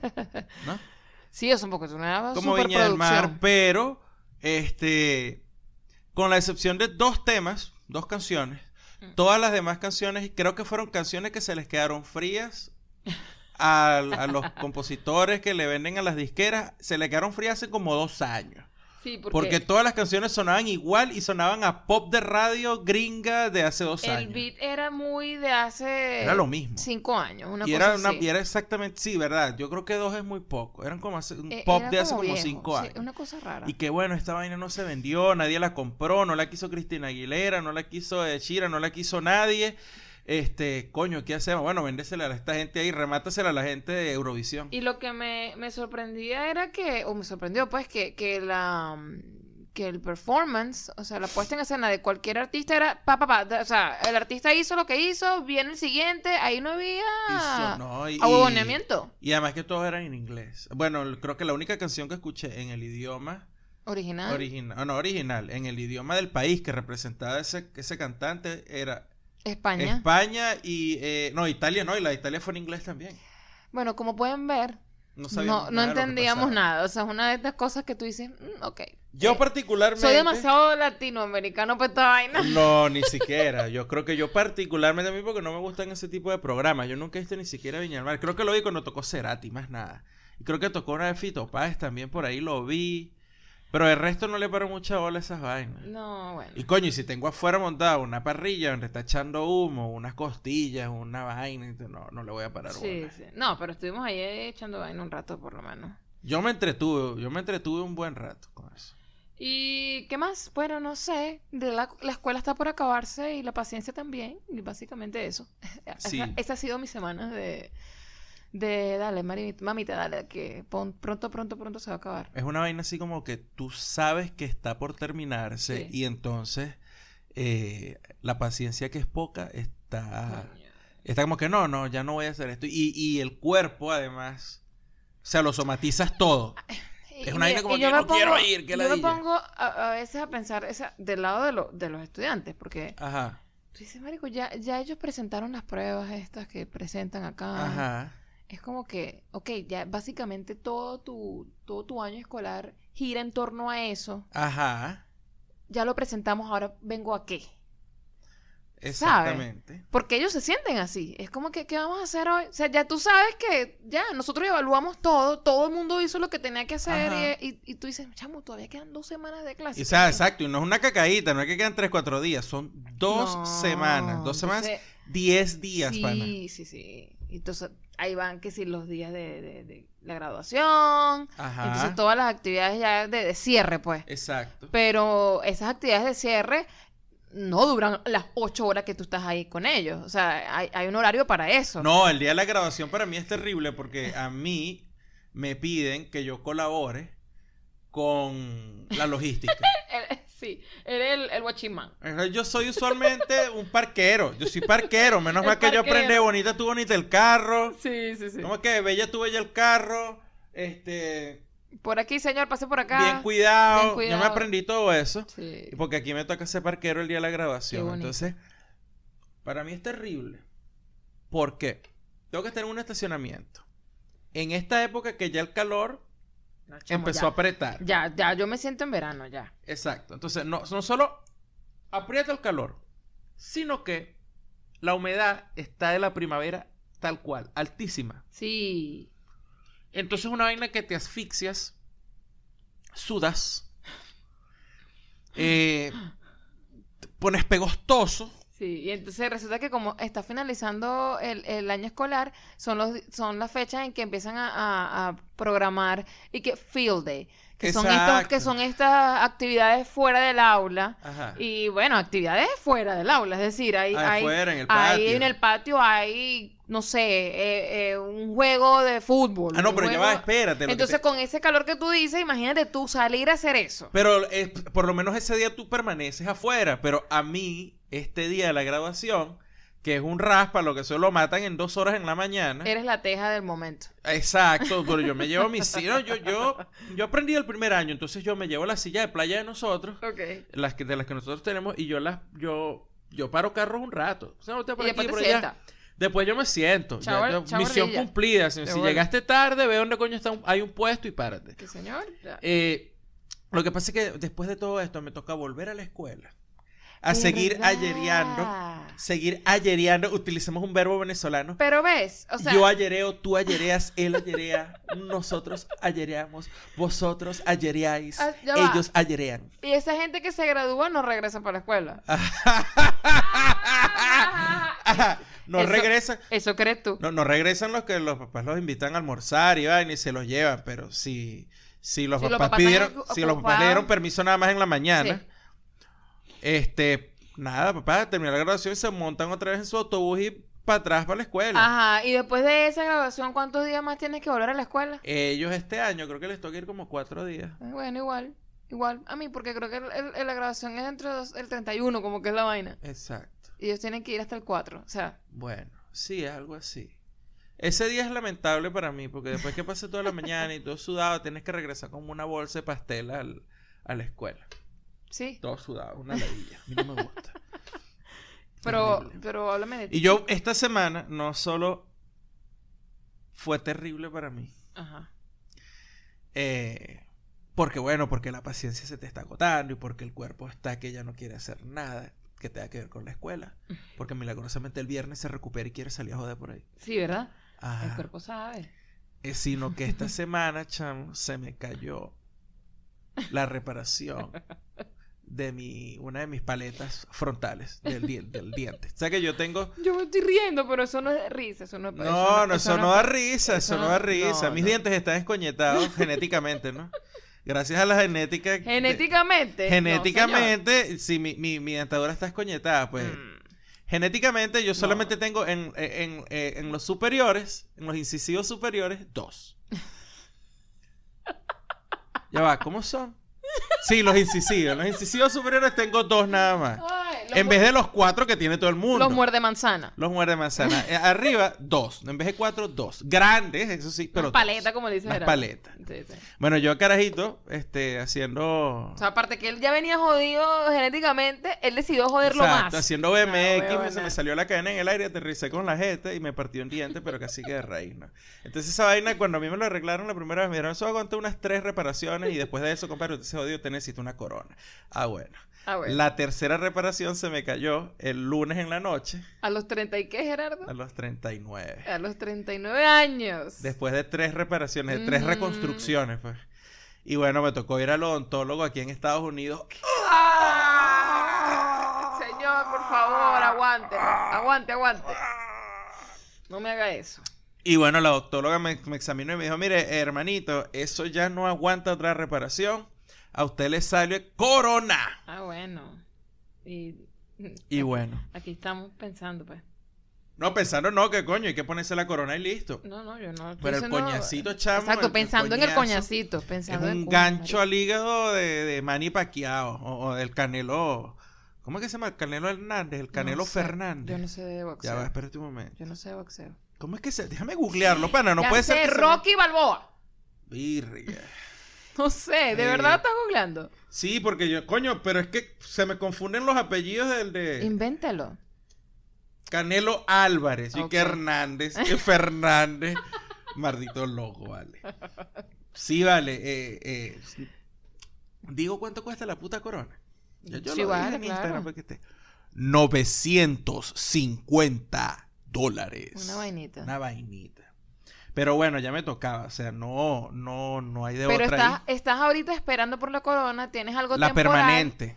[SPEAKER 1] ¿No?
[SPEAKER 2] Sí, es un poco, una
[SPEAKER 1] como Viña del Mar, pero este con la excepción de dos temas, dos canciones,
[SPEAKER 2] Mm.
[SPEAKER 1] todas las demás canciones creo que fueron canciones que se les quedaron frías a, a los compositores que le venden a las disqueras, se le quedaron frías hace como dos años.
[SPEAKER 2] Sí, porque,
[SPEAKER 1] Porque todas las canciones sonaban igual y sonaban a pop de radio gringa de hace dos
[SPEAKER 2] el
[SPEAKER 1] años.
[SPEAKER 2] beat era muy de hace
[SPEAKER 1] Era lo mismo.
[SPEAKER 2] cinco años, una
[SPEAKER 1] y,
[SPEAKER 2] cosa
[SPEAKER 1] era una,
[SPEAKER 2] así.
[SPEAKER 1] y era exactamente, sí, ¿verdad? Yo creo que dos es muy poco. Eran como hace- un
[SPEAKER 2] Eh,
[SPEAKER 1] pop de hace como
[SPEAKER 2] viejo,
[SPEAKER 1] cinco
[SPEAKER 2] sí,
[SPEAKER 1] años.
[SPEAKER 2] una cosa rara.
[SPEAKER 1] Y que bueno, esta vaina no se vendió, nadie la compró, no la quiso Cristina Aguilera, no la quiso Shira, no la quiso nadie. Este, coño, ¿qué hacemos? Bueno, véndesela a esta gente ahí, remátasela a la gente de Eurovisión.
[SPEAKER 2] Y lo que me, me sorprendía era que, o me sorprendió pues, que, que la que el performance, o sea, la puesta en escena de cualquier artista era pa, pa, pa, o sea, el artista hizo lo que hizo, viene el siguiente, ahí no había
[SPEAKER 1] Hizo- no, y-
[SPEAKER 2] ahuevoneamiento
[SPEAKER 1] Y además que todos eran en inglés. Bueno, creo que la única canción que escuché en el idioma
[SPEAKER 2] original.
[SPEAKER 1] original, no original, en el idioma del país que representaba ese, ese cantante era
[SPEAKER 2] España.
[SPEAKER 1] España y eh, no Italia, no y la de Italia fue en inglés también.
[SPEAKER 2] bueno, como pueden ver,
[SPEAKER 1] No
[SPEAKER 2] no, no entendíamos nada. O sea, es una de estas cosas que tú dices, "Mm, ok.
[SPEAKER 1] Yo
[SPEAKER 2] Eh,
[SPEAKER 1] particularmente
[SPEAKER 2] Soy demasiado latinoamericano para esta vaina.
[SPEAKER 1] No, ni siquiera. Yo creo que yo particularmente a mí porque no me gustan ese tipo de programas. Yo nunca he visto ni siquiera Viña del Mar. Creo que lo vi cuando tocó Cerati, más nada. Y creo que tocó una de Fito Páez también por ahí, lo vi. Pero el resto no le paro mucha bola a esas vainas.
[SPEAKER 2] No, bueno.
[SPEAKER 1] Y coño, y si tengo afuera montada una parrilla donde está echando humo, unas costillas, una vaina, no, no le voy a parar
[SPEAKER 2] Sí,
[SPEAKER 1] bola.
[SPEAKER 2] sí. No, pero estuvimos ahí echando vaina un rato por lo menos.
[SPEAKER 1] Yo me entretuve, yo me entretuve un buen rato con eso.
[SPEAKER 2] ¿Y qué más? Bueno, no sé. De la, la escuela está por acabarse y la paciencia también. Y básicamente eso.
[SPEAKER 1] Sí.
[SPEAKER 2] Esa, esa ha sido mi semana de, de dale, mari- mamita, dale, que pon- pronto, pronto, pronto se va a acabar.
[SPEAKER 1] Es una vaina así como que tú sabes que está por terminarse
[SPEAKER 2] Sí.
[SPEAKER 1] y entonces eh, la paciencia que es poca está,
[SPEAKER 2] Coño.
[SPEAKER 1] está como que no, no, ya no voy a hacer esto. Y, y el cuerpo además, o sea, lo somatizas todo.
[SPEAKER 2] Y-
[SPEAKER 1] Es una vaina como que
[SPEAKER 2] yo
[SPEAKER 1] no
[SPEAKER 2] pongo-
[SPEAKER 1] quiero ir, qué
[SPEAKER 2] Yo me pongo a, a veces a pensar esa, del lado de, lo- de los estudiantes, porque
[SPEAKER 1] Ajá,
[SPEAKER 2] tú dices, marico, ya, ya ellos presentaron las pruebas estas que presentan acá.
[SPEAKER 1] ajá.
[SPEAKER 2] Es como que, ok, ya básicamente todo tu, todo tu año escolar gira en torno a eso.
[SPEAKER 1] Ajá,
[SPEAKER 2] Ya lo presentamos, ahora vengo a qué.
[SPEAKER 1] exactamente.
[SPEAKER 2] Porque ellos se sienten así. Es como que, ¿qué vamos a hacer hoy? O sea, ya tú sabes que ya nosotros evaluamos todo, todo el mundo hizo lo que tenía que hacer y, y- y tú dices, chamo, todavía quedan dos semanas de clase.
[SPEAKER 1] Y, o sea, exacto, y no es una cacaíta, no es que quedan 3, 4 días, son dos
[SPEAKER 2] No,
[SPEAKER 1] semanas, dos semanas,
[SPEAKER 2] entonces,
[SPEAKER 1] 10 días,
[SPEAKER 2] sí,
[SPEAKER 1] pana.
[SPEAKER 2] sí, sí. Entonces ahí van que si los días de, de- de la graduación,
[SPEAKER 1] Ajá,
[SPEAKER 2] entonces todas las actividades ya de, de cierre, pues.
[SPEAKER 1] exacto.
[SPEAKER 2] Pero esas actividades de cierre no duran las ocho horas que tú estás ahí con ellos. O sea, hay, hay un horario para eso.
[SPEAKER 1] No, el día de la graduación para mí es terrible porque a mí me piden que yo colabore con la logística.
[SPEAKER 2] El- sí, eres el, el guachimán.
[SPEAKER 1] Yo soy usualmente un parquero, yo soy parquero, menos
[SPEAKER 2] El
[SPEAKER 1] mal que yo aprendí bonita tú bonita el carro.
[SPEAKER 2] Sí, sí, sí.
[SPEAKER 1] ¿Cómo que bella tú bella el carro? Este,
[SPEAKER 2] Por aquí, señor, pase por acá.
[SPEAKER 1] bien cuidado.
[SPEAKER 2] bien
[SPEAKER 1] Yo me aprendí todo eso.
[SPEAKER 2] Sí.
[SPEAKER 1] Porque aquí me toca ser parquero el día de la
[SPEAKER 2] bonito.
[SPEAKER 1] Entonces, para mí es terrible. ¿Por qué? Tengo que estar en un estacionamiento. En esta época que ya el calor
[SPEAKER 2] No, chamo,
[SPEAKER 1] empezó
[SPEAKER 2] ya.
[SPEAKER 1] a apretar.
[SPEAKER 2] Ya, ya, yo me siento en verano, ya.
[SPEAKER 1] Exacto. Entonces, no, no solo aprieta el calor, sino que la humedad está de la primavera tal cual, altísima.
[SPEAKER 2] Sí.
[SPEAKER 1] Entonces, es una vaina que te asfixias, sudas, eh, pones pegostoso.
[SPEAKER 2] Sí, y entonces resulta que como está finalizando el, el año escolar, son los son las fechas en que empiezan a, a- a programar y que field day, que son estos, que son estas actividades fuera del aula.
[SPEAKER 1] Ajá.
[SPEAKER 2] Y bueno, actividades fuera del aula, es decir, hay, hay,
[SPEAKER 1] Afuera, en el
[SPEAKER 2] ahí
[SPEAKER 1] patio.
[SPEAKER 2] en el patio hay, no sé, eh, eh, un juego de fútbol.
[SPEAKER 1] Ah, no, pero ya va, espérate.
[SPEAKER 2] Entonces
[SPEAKER 1] te-
[SPEAKER 2] con ese calor que tú dices, imagínate tú salir a hacer eso.
[SPEAKER 1] Pero eh, por lo menos ese día tú permaneces afuera. Pero a mí, este día de la graduación, que es un raspa, lo que solo lo matan en dos horas en la mañana.
[SPEAKER 2] Eres la teja del momento.
[SPEAKER 1] Exacto, pero yo me llevo mi silla. Yo, yo, yo aprendí el primer año, entonces yo me llevo la silla de playa de nosotros, las que, de las que nosotros tenemos, y yo las, yo, yo paro carros un rato. O sea, no te
[SPEAKER 2] Y
[SPEAKER 1] aquí, por allá. Después yo me siento. ya- misión cumplida. Si, si llegaste tarde, ve dónde coño está un- hay un puesto y párate.
[SPEAKER 2] ¿Qué señor?
[SPEAKER 1] Eh, lo que pasa es que después de todo esto me toca volver a la escuela. A seguir
[SPEAKER 2] verdad.
[SPEAKER 1] ayereando. Seguir ayereando. Utilicemos un verbo venezolano.
[SPEAKER 2] Pero ves, o sea,
[SPEAKER 1] Yo ayereo, tú ayereas, él ayerea, nosotros ayereamos, vosotros ayereáis,
[SPEAKER 2] Ah, ya va.
[SPEAKER 1] ellos ayerean.
[SPEAKER 2] y esa gente que se gradúa no regresa para la escuela.
[SPEAKER 1] no
[SPEAKER 2] Eso-
[SPEAKER 1] regresan,
[SPEAKER 2] Eso crees tú.
[SPEAKER 1] no, no regresan los que los papás los invitan a almorzar y van y se los llevan, pero si, si los
[SPEAKER 2] Si
[SPEAKER 1] papás pidieron, si los papás le dieron permiso nada más en la mañana,
[SPEAKER 2] Sí.
[SPEAKER 1] este, nada, papá, termina la graduación y se montan otra vez en su autobús y para atrás para la escuela.
[SPEAKER 2] Ajá, y después de esa graduación, ¿cuántos días más tienes que volver a la escuela?
[SPEAKER 1] Ellos este año creo que les toca ir como cuatro días.
[SPEAKER 2] Eh, Bueno, igual. Igual. A mí, porque creo que el- el- la graduación es dentro del 31, como que es la vaina.
[SPEAKER 1] Exacto.
[SPEAKER 2] Y ellos tienen que ir hasta el 4. O sea,
[SPEAKER 1] Bueno, sí, algo así. Ese día es lamentable para mí, porque después que pasé toda la mañana y todo sudado, tienes que regresar como una bolsa de pastel al- a la escuela.
[SPEAKER 2] sí.
[SPEAKER 1] Todo sudado, una ladilla. A mí no me gusta.
[SPEAKER 2] Pero, pero háblame de ti.
[SPEAKER 1] Y yo, esta semana, no solo fue terrible para mí,
[SPEAKER 2] Ajá.
[SPEAKER 1] eh, porque bueno, porque la paciencia se te está agotando y porque el cuerpo está que ya no quiere hacer nada que tenga que ver con la escuela. Porque milagrosamente el viernes se recupera y quiere salir a joder por ahí.
[SPEAKER 2] Sí, ¿verdad?
[SPEAKER 1] Ajá.
[SPEAKER 2] El cuerpo sabe.
[SPEAKER 1] Eh, sino que esta semana, chamo, se me cayó la reparación de mi, una de mis paletas frontales del, dien- del diente. O sea que yo tengo...
[SPEAKER 2] Yo me estoy riendo, pero eso no es risa. Eso no, es-
[SPEAKER 1] No, no, eso no da risa,
[SPEAKER 2] eso
[SPEAKER 1] eso no
[SPEAKER 2] no-
[SPEAKER 1] da risa.
[SPEAKER 2] no,
[SPEAKER 1] Mis
[SPEAKER 2] no.
[SPEAKER 1] dientes están escoñetados genéticamente, ¿no? Gracias a la genética... de-
[SPEAKER 2] Genéticamente. no,
[SPEAKER 1] genéticamente, sí, mi, mi, mi dentadura está escoñetada, pues...
[SPEAKER 2] Mm.
[SPEAKER 1] Genéticamente yo
[SPEAKER 2] No.
[SPEAKER 1] solamente tengo en, en, en- en los superiores, en los incisivos superiores, dos. ya va, ¿cómo son? Sí, los incisivos. En los incisivos superiores tengo dos nada más. En vez de los cuatro que tiene todo el mundo.
[SPEAKER 2] Los muerde manzana.
[SPEAKER 1] Los muerde manzana. Eh, Arriba, dos. En vez de cuatro, dos. Grandes, eso sí, pero.
[SPEAKER 2] Paleta,
[SPEAKER 1] dos.
[SPEAKER 2] como dice Gerardo.
[SPEAKER 1] paleta.
[SPEAKER 2] Sí, sí.
[SPEAKER 1] Bueno, yo carajito, este, haciendo.
[SPEAKER 2] O sea, aparte que él ya venía jodido genéticamente, él decidió joderlo
[SPEAKER 1] Exacto,
[SPEAKER 2] más.
[SPEAKER 1] haciendo BMX,
[SPEAKER 2] Ah,
[SPEAKER 1] me- se me salió la cadena en el aire, aterricé con la jeta y me partió un diente, pero casi que de raíz, ¿no? Entonces esa vaina, cuando a mí me lo arreglaron la primera vez, me dijeron, eso aguanta unas tres reparaciones y después de eso, compadre, usted se jodió, usted necesita una corona. Ah, bueno.
[SPEAKER 2] Ah.
[SPEAKER 1] La tercera reparación se me cayó el lunes en la noche,
[SPEAKER 2] ¿A los 30 y qué, Gerardo?
[SPEAKER 1] a los 39.
[SPEAKER 2] A los 39 años.
[SPEAKER 1] Después de tres reparaciones, de tres
[SPEAKER 2] Mm.
[SPEAKER 1] reconstrucciones, pues. Y bueno, me tocó ir al odontólogo aquí en Estados Unidos.
[SPEAKER 2] ¡Ah! Señor, por favor, aguante. Aguante, aguante. No me haga eso.
[SPEAKER 1] Y bueno, la doctóloga me, me examinó y me dijo, mire, hermanito, eso ya no aguanta otra reparación. A usted le sale corona.
[SPEAKER 2] Ah, bueno. Y,
[SPEAKER 1] Y bueno.
[SPEAKER 2] aquí estamos pensando, pues.
[SPEAKER 1] No, pensando no, que coño, hay que ponerse la corona y listo.
[SPEAKER 2] No, no, yo no. estoy
[SPEAKER 1] Pero el coñacito, chamo.
[SPEAKER 2] Exacto,
[SPEAKER 1] el- el
[SPEAKER 2] pensando en el coñacito.
[SPEAKER 1] Es
[SPEAKER 2] Pensando en
[SPEAKER 1] un gancho al hígado de, de Manny Pacquiao o, o del Canelo. ¿Cómo es que se llama? El Canelo Hernández, el Canelo
[SPEAKER 2] No sé,
[SPEAKER 1] Fernández.
[SPEAKER 2] Yo no sé de
[SPEAKER 1] Ya
[SPEAKER 2] boxeo.
[SPEAKER 1] va, espérate un momento.
[SPEAKER 2] Yo no sé de boxeo.
[SPEAKER 1] ¿Cómo es que se.? Déjame googlearlo, pana. No
[SPEAKER 2] Ya
[SPEAKER 1] puede
[SPEAKER 2] sé,
[SPEAKER 1] ser. que se
[SPEAKER 2] Rocky Balboa.
[SPEAKER 1] Virga.
[SPEAKER 2] No sé, ¿de
[SPEAKER 1] Eh.
[SPEAKER 2] verdad estás googleando?
[SPEAKER 1] Sí, porque yo, coño, pero es que se me confunden los apellidos del de
[SPEAKER 2] Invéntalo.
[SPEAKER 1] Canelo Álvarez, y que Hernández, que Fernández. Maldito loco, vale. Sí, vale. eh, eh, sí. Digo cuánto cuesta la puta corona. Yo, yo
[SPEAKER 2] Sí,
[SPEAKER 1] lo
[SPEAKER 2] vale,
[SPEAKER 1] en
[SPEAKER 2] claro.
[SPEAKER 1] Instagram para que esté. 950 dólares.
[SPEAKER 2] Una vainita.
[SPEAKER 1] Una vainita. Pero bueno, ya me tocaba. O sea, no, no, no hay de
[SPEAKER 2] Pero
[SPEAKER 1] otra
[SPEAKER 2] estás,
[SPEAKER 1] ahí.
[SPEAKER 2] estás ahorita esperando por la corona, tienes algo
[SPEAKER 1] La
[SPEAKER 2] temporal.
[SPEAKER 1] permanente.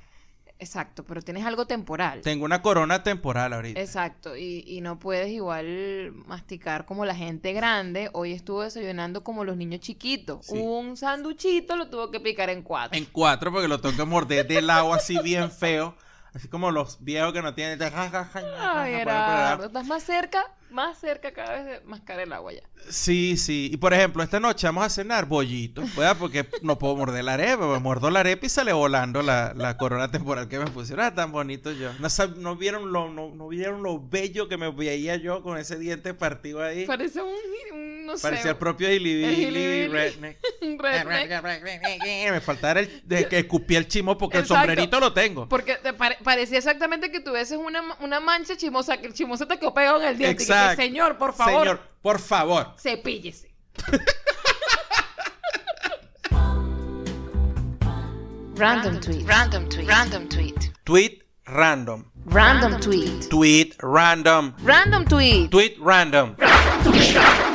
[SPEAKER 2] Exacto, pero tienes algo temporal.
[SPEAKER 1] Tengo una corona temporal ahorita.
[SPEAKER 2] Exacto, y, y no puedes igual masticar como la gente grande. Hoy estuvo desayunando como los niños chiquitos.
[SPEAKER 1] Sí.
[SPEAKER 2] Un sanduchito lo tuvo que picar en cuatro.
[SPEAKER 1] En cuatro, porque lo tengo que morder del agua así bien feo. Así como los viejos que no tienen.
[SPEAKER 2] Ay, Gerardo, estás más cerca, más cerca cada vez de mascar el agua ya.
[SPEAKER 1] Sí, sí. Y por ejemplo, esta noche vamos a cenar bollito. ¿verdad? Porque no puedo morder la arepa. Me muerdo la arepa y sale volando la, la corona temporal que me pusieron. Ah, tan bonito yo. No, sab- no vieron lo, no, no vieron lo bello que me veía yo con ese diente partido ahí.
[SPEAKER 2] Parece un, un no sé.
[SPEAKER 1] Parecía el propio Hilly redneck.
[SPEAKER 2] redneck.
[SPEAKER 1] Me faltaba el de que escupí el chimo porque
[SPEAKER 2] Exacto.
[SPEAKER 1] el sombrerito lo tengo.
[SPEAKER 2] Porque te pare- parecía exactamente que tuvieses una, una mancha chimosa, que el chimoso te quedó pegado en el diente. Y que,
[SPEAKER 1] Exacto.
[SPEAKER 2] señor, por favor,
[SPEAKER 1] Señor, por favor.
[SPEAKER 2] cepíllese. Random tweet. Random tweet. Random tweet.
[SPEAKER 1] Tweet random.
[SPEAKER 2] Random tweet.
[SPEAKER 1] Tweet random.
[SPEAKER 2] Random tweet.
[SPEAKER 1] Tweet random.
[SPEAKER 2] Random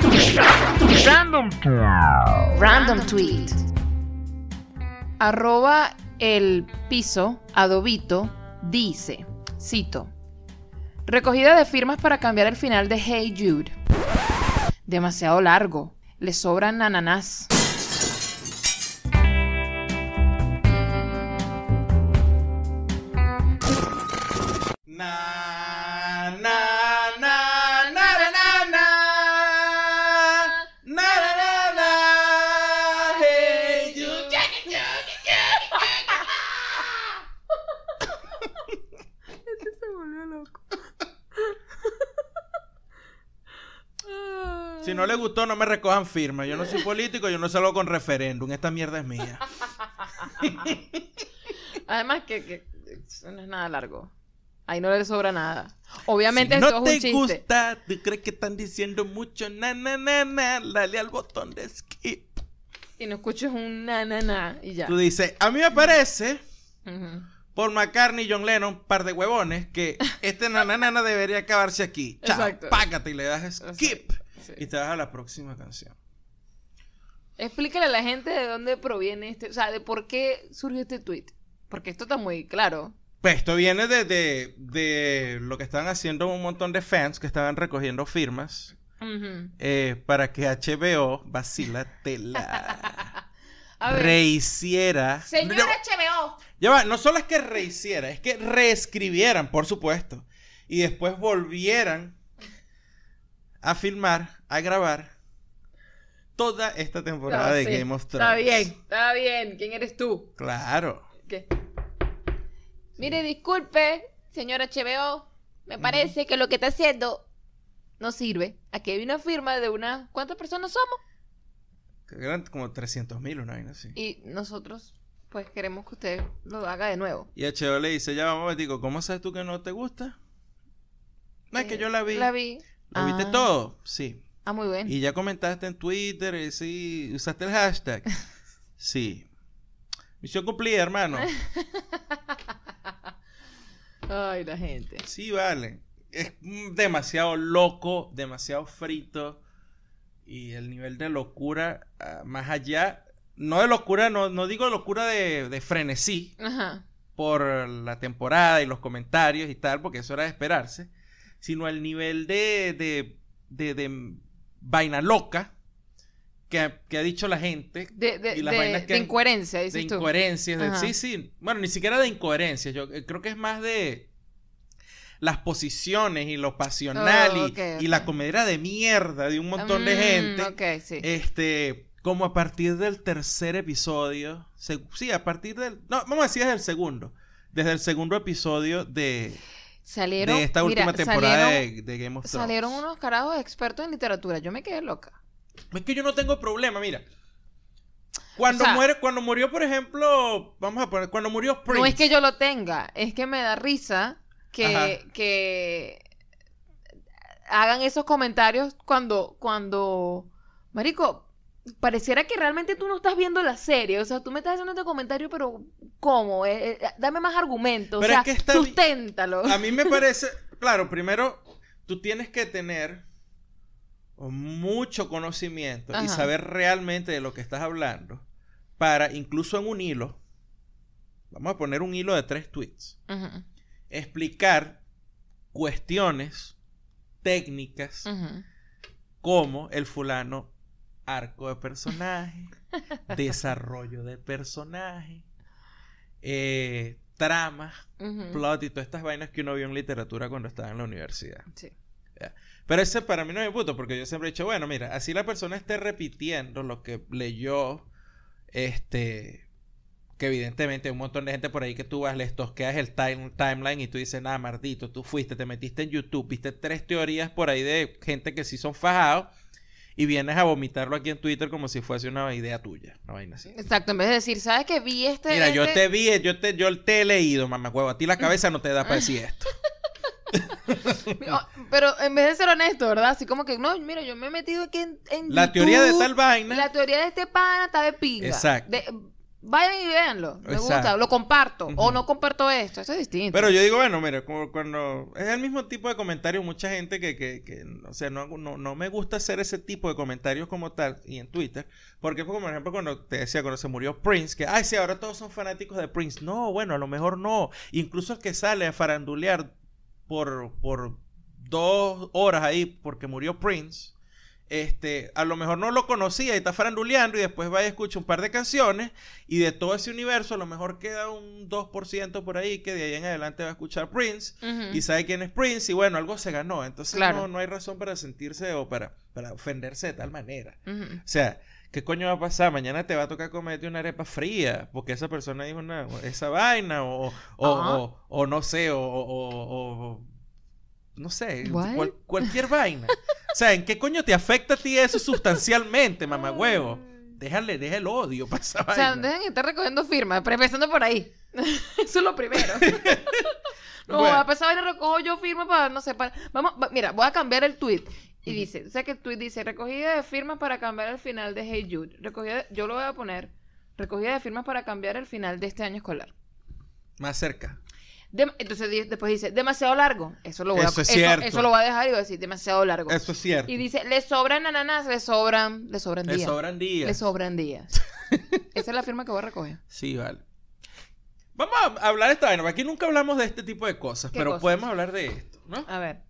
[SPEAKER 2] Random tweet. Arroba el piso adobito dice, cito, recogida de firmas para cambiar el final de Hey Jude. Demasiado largo. Le sobran ananás.
[SPEAKER 1] Na, no le gustó, no me recojan firma. Yo no soy político, yo no salgo con referéndum. Esta mierda es mía.
[SPEAKER 2] Además que, no es nada largo. Ahí no le sobra nada. Obviamente
[SPEAKER 1] si
[SPEAKER 2] esto
[SPEAKER 1] no
[SPEAKER 2] es
[SPEAKER 1] te
[SPEAKER 2] un chiste.
[SPEAKER 1] gusta, tú crees que están diciendo mucho, na, na, na, na, dale al botón de skip.
[SPEAKER 2] Y no escuches un na na na y ya.
[SPEAKER 1] Tú dices, a mí me parece, por McCartney y John Lennon, par de huevones, que este na, na, na, na debería acabarse aquí. Chao,
[SPEAKER 2] Exacto.
[SPEAKER 1] págate y le das skip.
[SPEAKER 2] Sí.
[SPEAKER 1] Y te vas a la próxima canción.
[SPEAKER 2] Explícale a la gente de dónde proviene este, o sea, de por qué surgió este tweet. Porque esto está muy claro.
[SPEAKER 1] Pues esto viene de, de, de lo que estaban haciendo un montón de fans que estaban recogiendo firmas eh, para que HBO, vacilatela, rehiciera.
[SPEAKER 2] señor HBO.
[SPEAKER 1] ya va, no solo es que rehiciera, es que reescribieran, por supuesto. Y después volvieran a filmar, a grabar toda esta temporada
[SPEAKER 2] No,
[SPEAKER 1] de
[SPEAKER 2] sí,
[SPEAKER 1] Game of Thrones.
[SPEAKER 2] Está bien, está bien. ¿Quién eres tú?
[SPEAKER 1] Claro.
[SPEAKER 2] ¿Qué? Mire, disculpe, señor HBO. Me parece que lo que está haciendo no sirve. Aquí hay una firma de unas... ¿Cuántas personas somos?
[SPEAKER 1] Eran como 300 mil, una vaina así.
[SPEAKER 2] Y nosotros, pues, queremos que usted lo haga de nuevo.
[SPEAKER 1] Y HBO le dice, ya vamos, digo, ¿cómo sabes tú que no te gusta? No, es que
[SPEAKER 2] Eh,
[SPEAKER 1] yo la vi.
[SPEAKER 2] La vi.
[SPEAKER 1] ¿Lo viste
[SPEAKER 2] Ah.
[SPEAKER 1] todo? Sí.
[SPEAKER 2] Ah, muy bien.
[SPEAKER 1] Y ya comentaste en Twitter, y sí, usaste el hashtag. Sí. Misión cumplida, hermano.
[SPEAKER 2] Ay, la gente.
[SPEAKER 1] Sí, vale. Es demasiado loco, demasiado frito. Y el nivel de locura, ah, más allá, no de locura, no, no digo locura de, de frenesí,
[SPEAKER 2] Ajá.
[SPEAKER 1] por la temporada y los comentarios y tal, porque eso era de esperarse, sino el nivel de, de, de, de vaina loca que, ha- que ha dicho la gente,
[SPEAKER 2] De, de,
[SPEAKER 1] Y las
[SPEAKER 2] de-
[SPEAKER 1] vainas que
[SPEAKER 2] de
[SPEAKER 1] han-
[SPEAKER 2] incoherencia,
[SPEAKER 1] de
[SPEAKER 2] dices
[SPEAKER 1] incoherencias, sí, sí, bueno, ni siquiera de incoherencias, yo eh, creo que es más de las posiciones y lo pasional
[SPEAKER 2] Oh,
[SPEAKER 1] y,
[SPEAKER 2] ok.
[SPEAKER 1] la comedia de mierda de un montón de
[SPEAKER 2] Mm,
[SPEAKER 1] gente.
[SPEAKER 2] Sí.
[SPEAKER 1] Este, como a partir del tercer episodio, se- sí, a partir del, no, vamos a decir desde el segundo, desde el segundo episodio de,
[SPEAKER 2] salieron,
[SPEAKER 1] de esta
[SPEAKER 2] mira,
[SPEAKER 1] última temporada
[SPEAKER 2] salieron,
[SPEAKER 1] de, de Game of Thrones.
[SPEAKER 2] salieron unos carajos expertos en literatura. Yo me quedé loca.
[SPEAKER 1] Es que yo no tengo problema, mira. Cuando
[SPEAKER 2] O sea-
[SPEAKER 1] muere, cuando murió, por ejemplo, vamos a poner, cuando murió Prince.
[SPEAKER 2] No es que yo lo tenga, es que me da risa que, que hagan esos comentarios cuando, cuando, Marico, pareciera que realmente tú no estás viendo la serie. O sea, tú me estás haciendo este comentario, pero ¿cómo? Eh, eh, dame más argumentos.
[SPEAKER 1] Pero
[SPEAKER 2] o sea,
[SPEAKER 1] es que está
[SPEAKER 2] susténtalo.
[SPEAKER 1] A mí me parece, claro, primero tú tienes que tener mucho conocimiento y
[SPEAKER 2] Ajá.
[SPEAKER 1] saber realmente de lo que estás hablando para incluso en un hilo, vamos a poner un hilo de tres tweets, explicar cuestiones técnicas
[SPEAKER 2] ujú.
[SPEAKER 1] como el fulano arco de personaje, desarrollo de personaje, eh, trama,
[SPEAKER 2] Ujú.
[SPEAKER 1] plot y todas estas vainas que uno vio en literatura cuando estaba en la universidad.
[SPEAKER 2] Sí.
[SPEAKER 1] Pero ese para mí no es mi punto, porque yo siempre he dicho, bueno, mira, así la persona esté repitiendo lo que leyó, este, que evidentemente hay un montón de gente por ahí que tú vas, les tosqueas el time- timeline y tú dices, nada, mardito, tú fuiste, te metiste en YouTube, viste tres teorías por ahí de gente que sí son fajados, y vienes a vomitarlo aquí en Twitter como si fuese una idea tuya, una vaina así.
[SPEAKER 2] Exacto, en vez de decir, ¿sabes que vi este...
[SPEAKER 1] Mira, yo
[SPEAKER 2] este-
[SPEAKER 1] te vi, yo te, yo te he leído, mamá huevo, a ti la cabeza no te da para decir esto.
[SPEAKER 2] Oh, Pero en vez de ser honesto, ¿verdad? Así como que, no, mira, yo me he metido aquí en, en
[SPEAKER 1] La teoría de tal vaina.
[SPEAKER 2] La teoría de este pana está de pinga.
[SPEAKER 1] Exacto.
[SPEAKER 2] De- vayan y véanlo. Me gusta, lo comparto. O no comparto esto. Eso es distinto.
[SPEAKER 1] Pero yo digo, bueno, mira, como cuando es el mismo tipo de comentario, mucha gente que, que, que o sea, no, no, no me gusta hacer ese tipo de comentarios como tal y en Twitter, porque fue como, por ejemplo, cuando te decía, cuando se murió Prince, que, ay, sí, ahora todos son fanáticos de Prince. No, bueno, a lo mejor no. Incluso el que sale a farandulear por, por dos horas ahí porque murió Prince, este, a lo mejor no lo conocía y está faranduleando y después va y escucha un par de canciones y de todo ese universo a lo mejor queda un 2% por ahí que de ahí en adelante va a escuchar Prince y sabe quién es Prince y bueno, algo se ganó. Entonces
[SPEAKER 2] Claro.
[SPEAKER 1] no, no hay razón para sentirse o para, para ofenderse de tal manera. O sea, ¿qué coño va a pasar? Mañana te va a tocar comerte una arepa fría porque esa persona dijo una, esa vaina o, o, o, o no sé, o, o- o- o- no sé, cual- cualquier vaina. O sea, ¿en qué coño te afecta a ti eso sustancialmente, mamá huevo? Déjale, deja el odio para esa
[SPEAKER 2] O sea,
[SPEAKER 1] vaina.
[SPEAKER 2] dejen de estar recogiendo firmas, pero empezando por ahí. Eso es lo primero. no,
[SPEAKER 1] Bueno.
[SPEAKER 2] a pesar de recojo yo firmas para, no sé, para... Vamos, va- mira, voy a cambiar el tweet. Y dice, o sea que el tweet dice, recogida de firmas para cambiar el final de Hey Jude. Recogida, de- yo lo voy a poner, recogida de firmas para cambiar el final de este año escolar.
[SPEAKER 1] Más cerca.
[SPEAKER 2] Entonces di- después dice, demasiado largo. Eso lo voy
[SPEAKER 1] Eso
[SPEAKER 2] a
[SPEAKER 1] es cierto.
[SPEAKER 2] Eso, lo voy a dejar y voy a decir, demasiado largo.
[SPEAKER 1] Eso es cierto.
[SPEAKER 2] Y dice, le sobran ananas, le sobran, le sobran
[SPEAKER 1] Le
[SPEAKER 2] días.
[SPEAKER 1] sobran días.
[SPEAKER 2] Le sobran días. Esa es la firma que voy a recoger.
[SPEAKER 1] Sí, vale. Vamos a hablar de esta vaina. Aquí nunca hablamos de este tipo de cosas,
[SPEAKER 2] ¿Qué
[SPEAKER 1] pero
[SPEAKER 2] cosas?
[SPEAKER 1] podemos hablar de esto, ¿no?
[SPEAKER 2] A ver.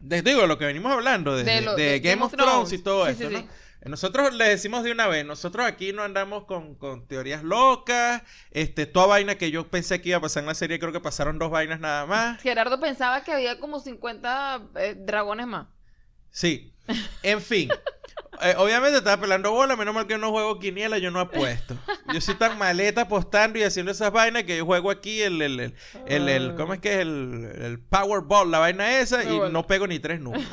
[SPEAKER 1] De, digo, lo que venimos hablando, de,
[SPEAKER 2] De lo-
[SPEAKER 1] de
[SPEAKER 2] de
[SPEAKER 1] Game, of Thrones, y todo
[SPEAKER 2] Sí,
[SPEAKER 1] esto,
[SPEAKER 2] sí,
[SPEAKER 1] ¿no?
[SPEAKER 2] sí.
[SPEAKER 1] Nosotros le decimos de una vez, nosotros aquí no andamos con, con teorías locas, este, toda vaina que yo pensé que iba a pasar en la serie, creo que pasaron dos vainas nada más.
[SPEAKER 2] Gerardo pensaba que había como 50 eh, dragones más.
[SPEAKER 1] Sí. En fin. Eh, obviamente estaba pelando bola, menos mal que yo no juego quiniela, yo no apuesto. Yo soy tan maleta apostando y haciendo esas vainas que yo juego aquí el, el, el, el, el- ¿cómo es que es? El, el Powerball, la vaina esa, y no pego ni tres números.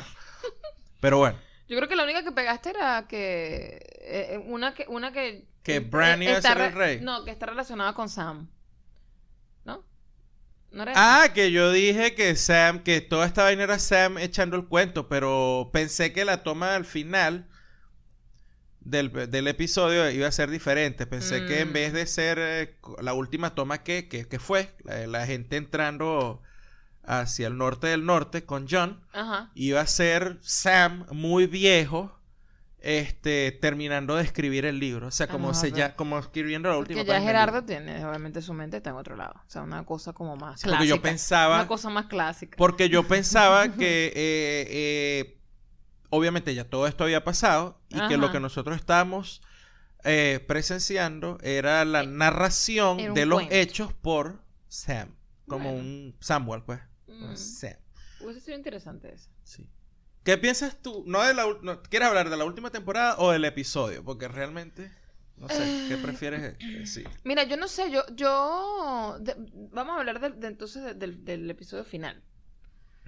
[SPEAKER 1] Pero bueno,
[SPEAKER 2] Yo creo que la única que pegaste era que. eh, una que. Una que,
[SPEAKER 1] Que
[SPEAKER 2] eh,
[SPEAKER 1] Bran iba a
[SPEAKER 2] está
[SPEAKER 1] ser el
[SPEAKER 2] re-
[SPEAKER 1] rey.
[SPEAKER 2] No, que está relacionada con Sam. ¿No? ¿No era
[SPEAKER 1] Ah, que yo dije que Sam, que toda esta vaina era Sam echando el cuento, pero pensé que la toma al final del, del episodio iba a ser diferente. Pensé que en
[SPEAKER 2] Mm.
[SPEAKER 1] vez de ser eh, la última toma que, que, que fue, la, la gente entrando hacia el norte del norte con John?
[SPEAKER 2] Ajá.
[SPEAKER 1] iba a ser Sam muy viejo. Este, terminando de escribir el libro. O sea, como, se ya, como escribiendo la última
[SPEAKER 2] Que ya. Gerardo tiene, obviamente su mente está en otro lado. O sea, una cosa como más
[SPEAKER 1] Sí, porque
[SPEAKER 2] clásica.
[SPEAKER 1] yo pensaba-
[SPEAKER 2] Una cosa más clásica.
[SPEAKER 1] Porque yo pensaba que eh, eh, obviamente ya todo esto había pasado y que lo que nosotros estábamos eh, presenciando era la narración
[SPEAKER 2] era
[SPEAKER 1] de los
[SPEAKER 2] cuento.
[SPEAKER 1] hechos por Sam. Como
[SPEAKER 2] Bueno.
[SPEAKER 1] un Samuel, pues.
[SPEAKER 2] Mm.
[SPEAKER 1] Sam.
[SPEAKER 2] Hubiese sido interesante eso.
[SPEAKER 1] Sí. ¿Qué piensas tú? No de la, no, ¿Quieres hablar de la última temporada o del episodio? Porque realmente, no sé, ¿qué prefieres decir?
[SPEAKER 2] Mira, yo no sé, yo, yo, de- vamos a hablar de, de entonces de- del, del episodio final.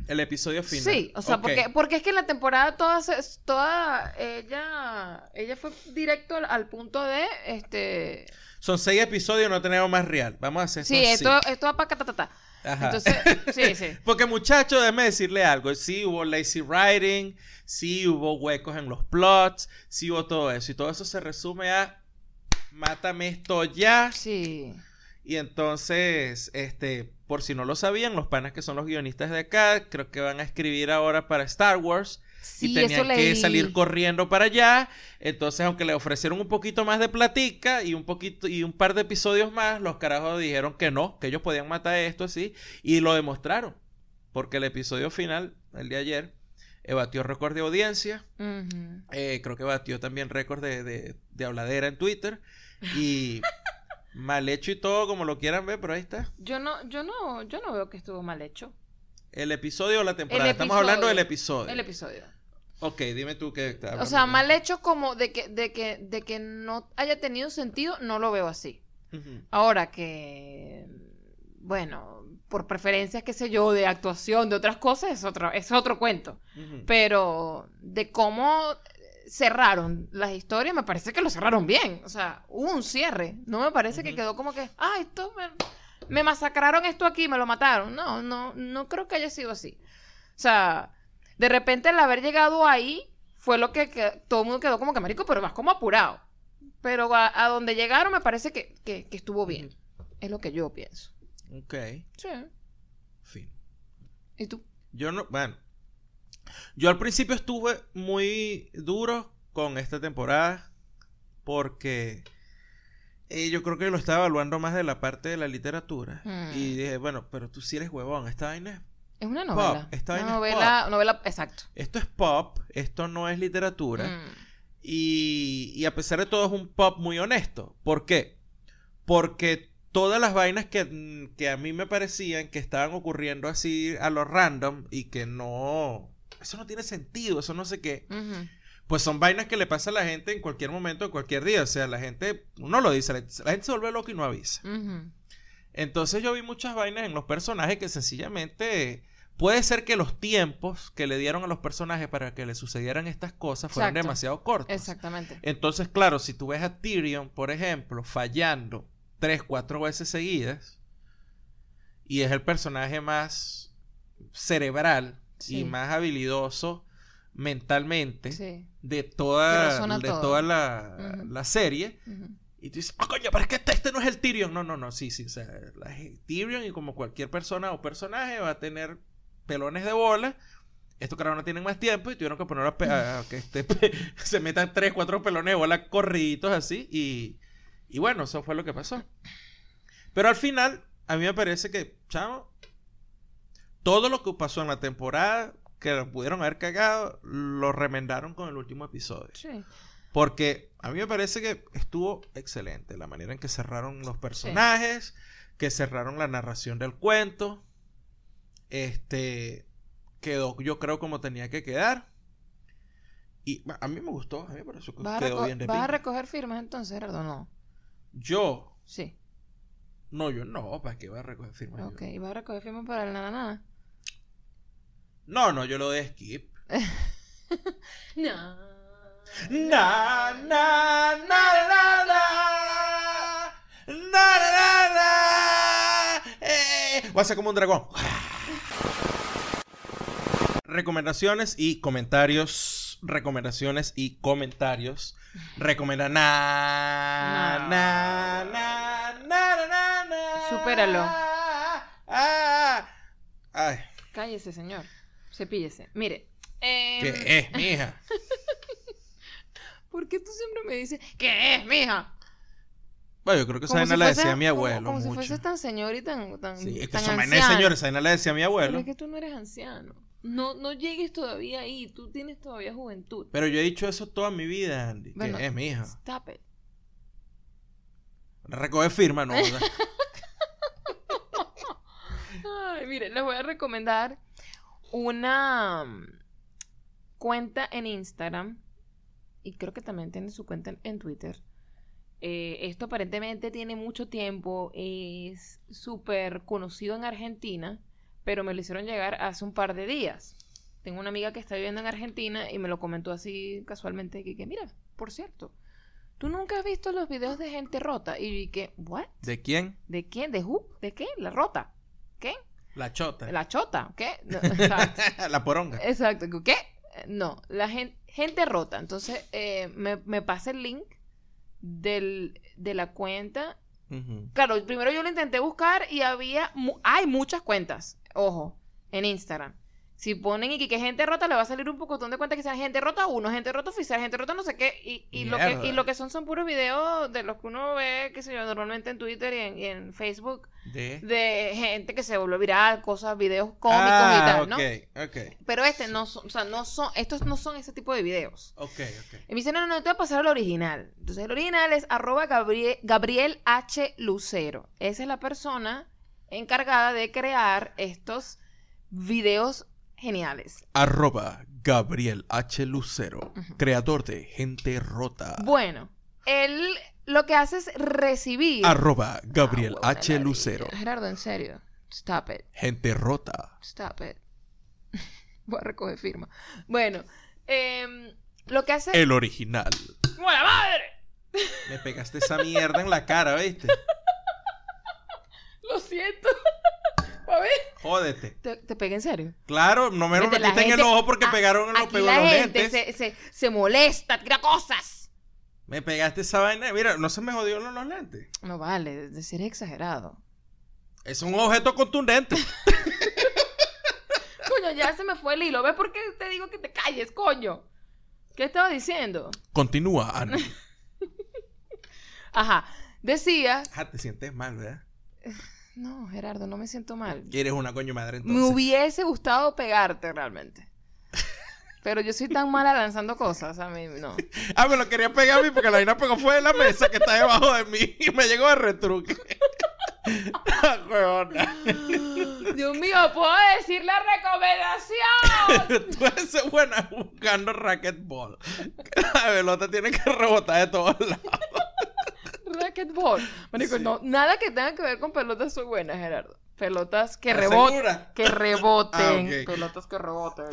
[SPEAKER 1] El episodio final.
[SPEAKER 2] Sí, o sea, porque, porque es que en la temporada toda, toda ella, ella fue directo al, al punto de, este,
[SPEAKER 1] Son seis episodios, no tenemos más real. Vamos a hacer
[SPEAKER 2] sí,
[SPEAKER 1] esto
[SPEAKER 2] esto,
[SPEAKER 1] así.
[SPEAKER 2] esto va para catatata.
[SPEAKER 1] Ajá.
[SPEAKER 2] Entonces, sí, sí.
[SPEAKER 1] Porque muchachos, déjeme decirle algo. Sí hubo lazy writing, sí hubo huecos en los plots, sí hubo todo eso. Y todo eso se resume a mátame esto ya.
[SPEAKER 2] Sí.
[SPEAKER 1] Y entonces, este, por si no lo sabían, los panas que son los guionistas de acá, creo que van a escribir ahora para Star Wars.
[SPEAKER 2] Sí,
[SPEAKER 1] y tenían que salir corriendo para allá. Entonces, aunque le ofrecieron un poquito más de platica y un poquito y un par de episodios más, los carajos dijeron que no, que ellos podían matar esto así y lo demostraron. Porque el episodio final, el de ayer, eh, batió récord de audiencia. Eh, creo que batió también récord de, de, de habladera en Twitter. Y mal hecho y todo, como lo quieran ver, pero ahí está.
[SPEAKER 2] Yo no, yo no, yo no veo que estuvo mal hecho.
[SPEAKER 1] El episodio o la temporada. Estamos
[SPEAKER 2] episodio.
[SPEAKER 1] hablando del episodio.
[SPEAKER 2] El episodio.
[SPEAKER 1] Ok, dime tú qué estás
[SPEAKER 2] O sea, mal hecho como de que, de que, de que no haya tenido sentido, no lo veo así. Ahora que, bueno, por preferencias, qué sé yo, de actuación, de otras cosas, es otro, es otro cuento. Pero de cómo cerraron las historias, me parece que lo cerraron bien. O sea, hubo un cierre. No me parece que quedó como que, ah, esto me, me masacraron esto aquí, me lo mataron. No, no, no creo que haya sido así. O sea, de repente el haber llegado ahí fue lo que, que todo el mundo quedó como que marico, pero vas como apurado. Pero a, a donde llegaron me parece que, que- que estuvo bien. Es lo que yo pienso.
[SPEAKER 1] Ok.
[SPEAKER 2] Sí.
[SPEAKER 1] Fin.
[SPEAKER 2] ¿Y tú?
[SPEAKER 1] Yo no, bueno. Yo al principio estuve muy duro con esta temporada porque eh, yo creo que lo estaba evaluando más de la parte de la literatura.
[SPEAKER 2] Mm.
[SPEAKER 1] Y dije, bueno, pero tú sí eres huevón. Esta vaina es-
[SPEAKER 2] Es una novela.
[SPEAKER 1] esta
[SPEAKER 2] una novela, novela, exacto.
[SPEAKER 1] esto es pop, esto no es literatura.
[SPEAKER 2] Mm.
[SPEAKER 1] Y, y a pesar de todo es un pop muy honesto. ¿Por qué? Porque todas las vainas que, mm, que a mí me parecían que estaban ocurriendo así a lo random y que no... Eso no tiene sentido, eso no sé qué. Pues son vainas que le pasa a la gente en cualquier momento, en cualquier día. O sea, la gente, uno lo dice, la, gente se vuelve loca y no avisa. Entonces yo vi muchas vainas en los personajes que sencillamente puede ser que los tiempos que le dieron a los personajes para que le sucedieran estas cosas
[SPEAKER 2] Exacto.
[SPEAKER 1] demasiado cortos.
[SPEAKER 2] Exactamente.
[SPEAKER 1] Entonces, claro, si tú ves a Tyrion, por ejemplo, fallando tres, cuatro veces seguidas, y es el personaje más cerebral
[SPEAKER 2] Sí.
[SPEAKER 1] y más habilidoso mentalmente
[SPEAKER 2] Sí.
[SPEAKER 1] de toda, de
[SPEAKER 2] todo.
[SPEAKER 1] toda la, la serie, y tú dices, ah, coño, pero es que este, este no es el Tyrion. No, no, no, sí, sí. O sea, la- Tyrion, y como cualquier persona o personaje, va a tener pelones de bola. Estos carajos no tienen más tiempo y tuvieron que poner a, a- que este se metan tres, cuatro pelones de bola corriditos así. Y, y bueno, eso fue lo que pasó. Pero al final, a mí me parece que, chamo, todo lo que pasó en la temporada que lo pudieron haber cagado, lo remendaron con el último episodio.
[SPEAKER 2] Sí.
[SPEAKER 1] Porque a mí me parece que estuvo excelente la manera en que cerraron los personajes, que cerraron la narración del cuento. Este quedó, yo creo, como tenía que quedar. Y a mí me gustó, a mí me pareció que
[SPEAKER 2] ¿Vas, a,
[SPEAKER 1] quedó bien de
[SPEAKER 2] vas a recoger firmas entonces, Gerardo? No.
[SPEAKER 1] Yo,
[SPEAKER 2] Sí.
[SPEAKER 1] no, yo no, ¿para qué voy a recoger firmas? yo?
[SPEAKER 2] Ok. ¿Y vas a recoger firmas para el nana nana?
[SPEAKER 1] No, no, yo lo de skip.
[SPEAKER 2] No.
[SPEAKER 1] Na, na, na, na, na. Na, na, na, na. Eh, voy a ser como un dragón. Recomendaciones y comentarios. Recomendaciones y comentarios. Recomenda na,
[SPEAKER 2] No.
[SPEAKER 1] na, na, na, na, na, na.
[SPEAKER 2] Supéralo.
[SPEAKER 1] Ah. Ay,
[SPEAKER 2] Cállese, señor. Cepíllese. Mire. em,
[SPEAKER 1] ¿qué es, mija?
[SPEAKER 2] ¿Por qué tú siempre me dices, ¿qué es, mija?
[SPEAKER 1] Bueno, yo creo que esa
[SPEAKER 2] Como
[SPEAKER 1] vaina
[SPEAKER 2] si
[SPEAKER 1] la
[SPEAKER 2] fuese-
[SPEAKER 1] decía mi
[SPEAKER 2] como-
[SPEAKER 1] abuelo
[SPEAKER 2] Como, si
[SPEAKER 1] mucho.
[SPEAKER 2] fueses tan señor y tan, tan,
[SPEAKER 1] Sí, es que
[SPEAKER 2] tan
[SPEAKER 1] esa vaina
[SPEAKER 2] anciano.
[SPEAKER 1] señores, esa vaina la decía mi
[SPEAKER 2] Pero
[SPEAKER 1] abuelo.
[SPEAKER 2] es que tú no eres anciano. No, no llegues todavía ahí. Tú tienes todavía juventud.
[SPEAKER 1] Pero yo he dicho eso toda mi vida, Andy.
[SPEAKER 2] Bueno,
[SPEAKER 1] que es mi hija.
[SPEAKER 2] Stop it.
[SPEAKER 1] Recoge firma, no.
[SPEAKER 2] Ay, mire, les voy a recomendar una mm, cuenta en Instagram y creo que también tiene su cuenta en, Twitter. Eh, esto aparentemente tiene mucho tiempo, es súper conocido en Argentina, pero me lo hicieron llegar hace un par de días. Tengo una amiga que está viviendo en Argentina y me lo comentó así casualmente que, que mira, por cierto, ¿tú nunca has visto los videos de gente rota? Y vi que, ¿what?
[SPEAKER 1] ¿De quién?
[SPEAKER 2] ¿De quién? ¿De who? ¿De qué? ¿La rota? ¿Qué?
[SPEAKER 1] La chota.
[SPEAKER 2] La chota, ¿qué? No, exacto.
[SPEAKER 1] La poronga.
[SPEAKER 2] Exacto, ¿qué? No, la gente, gente rota. Entonces, eh, me, me pasa el link del, de la cuenta. Claro, primero yo lo intenté buscar y había, mu- hay muchas cuentas, ojo, en Instagram. Si ponen y que, que gente rota, le va a salir un pocotón de cuentas que sean gente rota uno, gente rota oficial, gente rota no sé qué. Y, y lo, que, y lo que son son puros videos de los que uno ve, qué sé yo, normalmente en Twitter y en, y en Facebook,
[SPEAKER 1] De.
[SPEAKER 2] de gente que se volvió viral, cosas, videos cómicos y
[SPEAKER 1] ah,
[SPEAKER 2] tal, ¿no?
[SPEAKER 1] ok, ok.
[SPEAKER 2] Pero este no son, o sea, no son, estos no son ese tipo de videos.
[SPEAKER 1] Ok, ok.
[SPEAKER 2] Y me dicen, no, no, no, te voy a pasar al original. Entonces el original es arroba Gabriel, Gabriel H. Lucero. Esa es la persona encargada de crear estos videos geniales.
[SPEAKER 1] Arroba Gabriel H. Lucero, creador de Gente Rota.
[SPEAKER 2] Bueno, él lo que hace es recibir...
[SPEAKER 1] Arroba Gabriel
[SPEAKER 2] Ah, huevona,
[SPEAKER 1] H. Lucero,
[SPEAKER 2] Gerardo, en serio. Stop it.
[SPEAKER 1] Gente Rota.
[SPEAKER 2] Stop it. Voy a recoger firma. Bueno, em, Lo que hace...
[SPEAKER 1] El original.
[SPEAKER 2] ¡Como la madre!
[SPEAKER 1] Me pegaste esa mierda en la cara, ¿viste?
[SPEAKER 2] Lo siento. A ver.
[SPEAKER 1] Jódete.
[SPEAKER 2] ¿Te, te pegué en serio?
[SPEAKER 1] Claro, no me lo metiste en el ojo porque
[SPEAKER 2] a-
[SPEAKER 1] pegaron los,
[SPEAKER 2] Aquí la
[SPEAKER 1] los
[SPEAKER 2] gente
[SPEAKER 1] lentes.
[SPEAKER 2] se, se, se molesta, tira cosas.
[SPEAKER 1] Me pegaste esa vaina. Mira, no se me jodió los, los lentes.
[SPEAKER 2] No vale, de ser exagerado.
[SPEAKER 1] Es un objeto contundente.
[SPEAKER 2] Coño, ya se me fue el hilo. ¿Ves por qué te digo que te calles, coño? ¿Qué estaba diciendo?
[SPEAKER 1] Continúa, Ana.
[SPEAKER 2] Ajá. Decía.
[SPEAKER 1] Ah, te sientes mal, ¿verdad?
[SPEAKER 2] No, Gerardo, no me siento mal.
[SPEAKER 1] Eres una coño madre
[SPEAKER 2] Me
[SPEAKER 1] entonces.
[SPEAKER 2] hubiese gustado pegarte realmente. Pero yo soy tan mala lanzando cosas, a mí no.
[SPEAKER 1] Ah, me lo quería pegar a mí porque la vaina pegó fue de la mesa que está debajo de mí y me llegó de retruque. Ah.
[SPEAKER 2] Dios mío, ¿puedo decir la recomendación?
[SPEAKER 1] Tú eres buena buscando racquetball. La pelota tiene que rebotar de todos lados.
[SPEAKER 2] Racquetball. Marico,
[SPEAKER 1] Sí.
[SPEAKER 2] no, nada que tenga que ver con pelotas soy buena, Gerardo. Pelotas que
[SPEAKER 1] ¿Estás
[SPEAKER 2] reboten. Que reboten.
[SPEAKER 1] Ah.
[SPEAKER 2] Pelotas que reboten.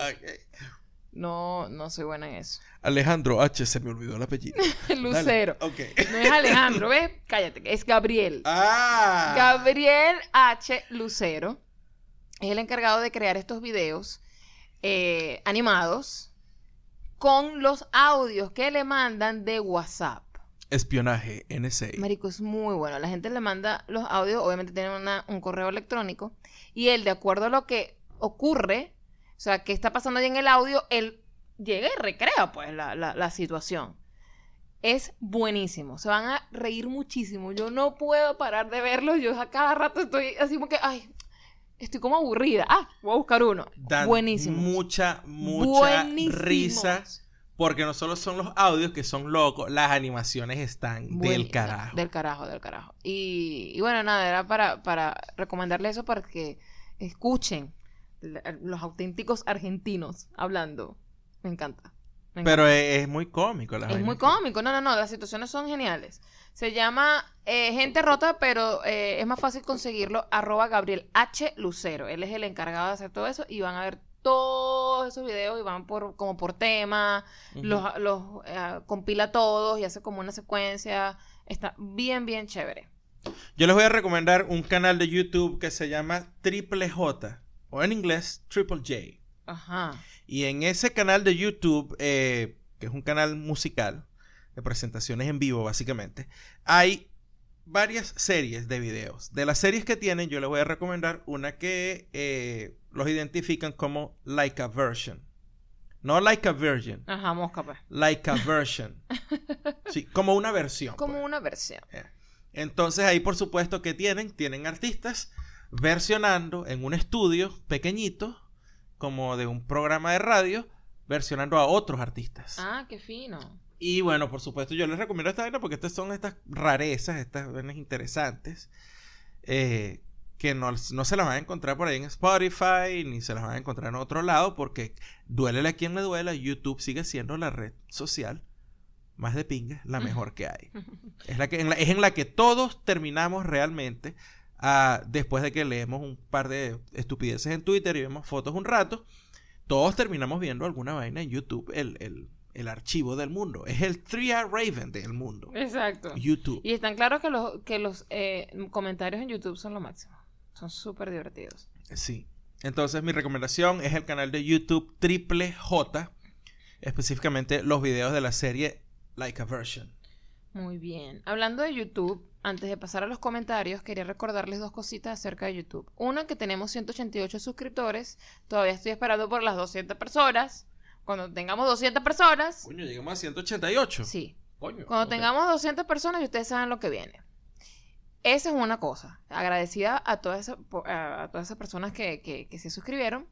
[SPEAKER 2] No, no soy buena en eso.
[SPEAKER 1] Alejandro H. Se me olvidó el apellido.
[SPEAKER 2] Lucero. No es Alejandro, ¿ves? Cállate, es Gabriel.
[SPEAKER 1] Ah.
[SPEAKER 2] Gabriel H. Lucero es el encargado de crear estos videos eh, animados con los audios que le mandan de WhatsApp.
[SPEAKER 1] Espionaje, NSA.
[SPEAKER 2] Marico, es muy bueno. La gente le manda los audios, obviamente tienen una- un correo electrónico, y él, de acuerdo a lo que ocurre, o sea, qué está pasando ahí en el audio, él llega y recrea, pues, la, la- la situación. Es buenísimo. Se van a reír muchísimo. Yo no puedo parar de verlo. Yo a cada rato estoy así como que, ay, estoy como aburrida. Ah, voy a buscar uno.
[SPEAKER 1] Dan
[SPEAKER 2] Buenísimo.
[SPEAKER 1] Mucha, mucha
[SPEAKER 2] Buenísimos.
[SPEAKER 1] risa. Porque no solo son los audios que son locos, las animaciones están del carajo.
[SPEAKER 2] Del carajo, del carajo. Y, y bueno, nada, era para, para recomendarle eso para que escuchen los auténticos argentinos hablando. Me encanta. me
[SPEAKER 1] Pero es, es muy cómico la
[SPEAKER 2] es muy cómico. No, no, no. Las situaciones son geniales. Se llama eh, Gente Rota, pero eh, es más fácil conseguirlo. Arroba Gabriel H. Lucero. Él es el encargado de hacer todo eso. Y van a ver todos esos videos y van por como por tema. Los, los eh, compila todos y hace como una secuencia. Está bien, bien chévere.
[SPEAKER 1] Yo les voy a recomendar un canal de YouTube que se llama Triple J. O en inglés, Triple J.
[SPEAKER 2] Ajá.
[SPEAKER 1] Y en ese canal de YouTube, eh, que es un canal musical, de presentaciones en vivo básicamente, hay varias series de videos. De las series que tienen, yo les voy a recomendar una que eh, los identifican como Like a Version. No Like a Virgin,
[SPEAKER 2] Ajá, mosca, pues.
[SPEAKER 1] Like a Version. Sí, como una versión.
[SPEAKER 2] Como
[SPEAKER 1] pues.
[SPEAKER 2] una versión.
[SPEAKER 1] Entonces ahí por supuesto que tienen, tienen artistas versionando en un estudio pequeñito, como de un programa de radio, versionando a otros artistas.
[SPEAKER 2] Ah, qué fino.
[SPEAKER 1] Y bueno, por supuesto yo les recomiendo esta vaina porque estas son estas rarezas, estas vainas interesantes, eh, que no, no se las van a encontrar por ahí en Spotify, ni se las van a encontrar en otro lado, porque duélele a quien le duela, YouTube sigue siendo la red social más de pinga, la mejor que hay. Es, la que, en la, es en la que todos terminamos realmente ah, después de que leemos un par de estupideces en Twitter y vemos fotos un rato. Todos terminamos viendo alguna vaina en YouTube, el, el, el archivo del mundo. Es el 3R Raven del mundo.
[SPEAKER 2] Exacto.
[SPEAKER 1] YouTube.
[SPEAKER 2] Y están claros que los, que los eh, comentarios en YouTube son lo máximo. Son súper divertidos.
[SPEAKER 1] Sí. Entonces mi recomendación es el canal de YouTube Triple J. Específicamente los videos de la serie Like a Version.
[SPEAKER 2] Muy bien. Hablando de YouTube, antes de pasar a los comentarios, quería recordarles dos cositas acerca de YouTube. Una, que tenemos 188 suscriptores. Todavía estoy esperando por las 200 personas. Cuando tengamos 200 personas,
[SPEAKER 1] Coño, llegamos a 188.
[SPEAKER 2] sí.
[SPEAKER 1] Coño.
[SPEAKER 2] Cuando tengamos 200 personas, y ustedes saben lo que viene. Esa es una cosa. Agradecida a todas esas, a, a todas esas personas que, que- que se suscribieron.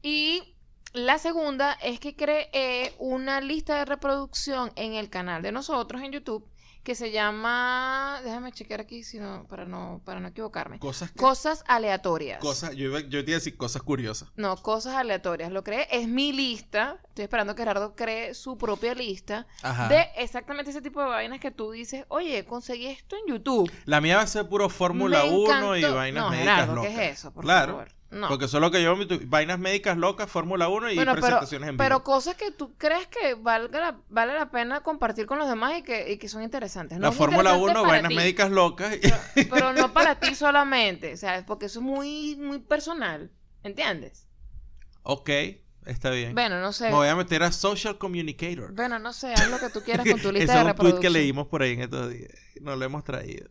[SPEAKER 2] Y la segunda es que creé una lista de reproducción en el canal de nosotros en YouTube que se llama. Déjame chequear aquí si no, para, no, para no equivocarme.
[SPEAKER 1] Cosas que-
[SPEAKER 2] Cosas aleatorias.
[SPEAKER 1] Cosas, yo, iba- yo te iba a decir cosas curiosas.
[SPEAKER 2] No, cosas aleatorias. Lo creé, es mi lista. Estoy esperando que Gerardo cree su propia lista
[SPEAKER 1] Ajá.
[SPEAKER 2] de exactamente ese tipo de vainas que tú dices, oye, conseguí esto en YouTube.
[SPEAKER 1] La mía va a ser puro Fórmula
[SPEAKER 2] Me
[SPEAKER 1] 1 y vainas
[SPEAKER 2] no,
[SPEAKER 1] médicas
[SPEAKER 2] Gerardo, ¿qué
[SPEAKER 1] locas.
[SPEAKER 2] es eso? Por
[SPEAKER 1] claro.
[SPEAKER 2] favor. No.
[SPEAKER 1] Porque eso es lo que yo vainas médicas locas, Fórmula 1 y
[SPEAKER 2] Bueno, pero,
[SPEAKER 1] presentaciones en vivo.
[SPEAKER 2] pero cosas que tú crees que valga la- vale la pena compartir con los demás y que, y que son interesantes. No
[SPEAKER 1] la
[SPEAKER 2] es
[SPEAKER 1] Fórmula
[SPEAKER 2] interesante
[SPEAKER 1] 1,
[SPEAKER 2] para
[SPEAKER 1] vainas
[SPEAKER 2] ti,
[SPEAKER 1] médicas locas. y-
[SPEAKER 2] Pero, pero no para ti solamente, ¿sabes? Porque eso es muy, muy personal, ¿entiendes?
[SPEAKER 1] ok, está bien.
[SPEAKER 2] Bueno, no sé.
[SPEAKER 1] Me voy a meter a Social Communicator.
[SPEAKER 2] Bueno, no sé, haz lo que tú quieras con tu
[SPEAKER 1] Ese
[SPEAKER 2] lista
[SPEAKER 1] es
[SPEAKER 2] de
[SPEAKER 1] un tweet
[SPEAKER 2] reproducción.
[SPEAKER 1] que leímos por ahí en estos días. No lo hemos traído.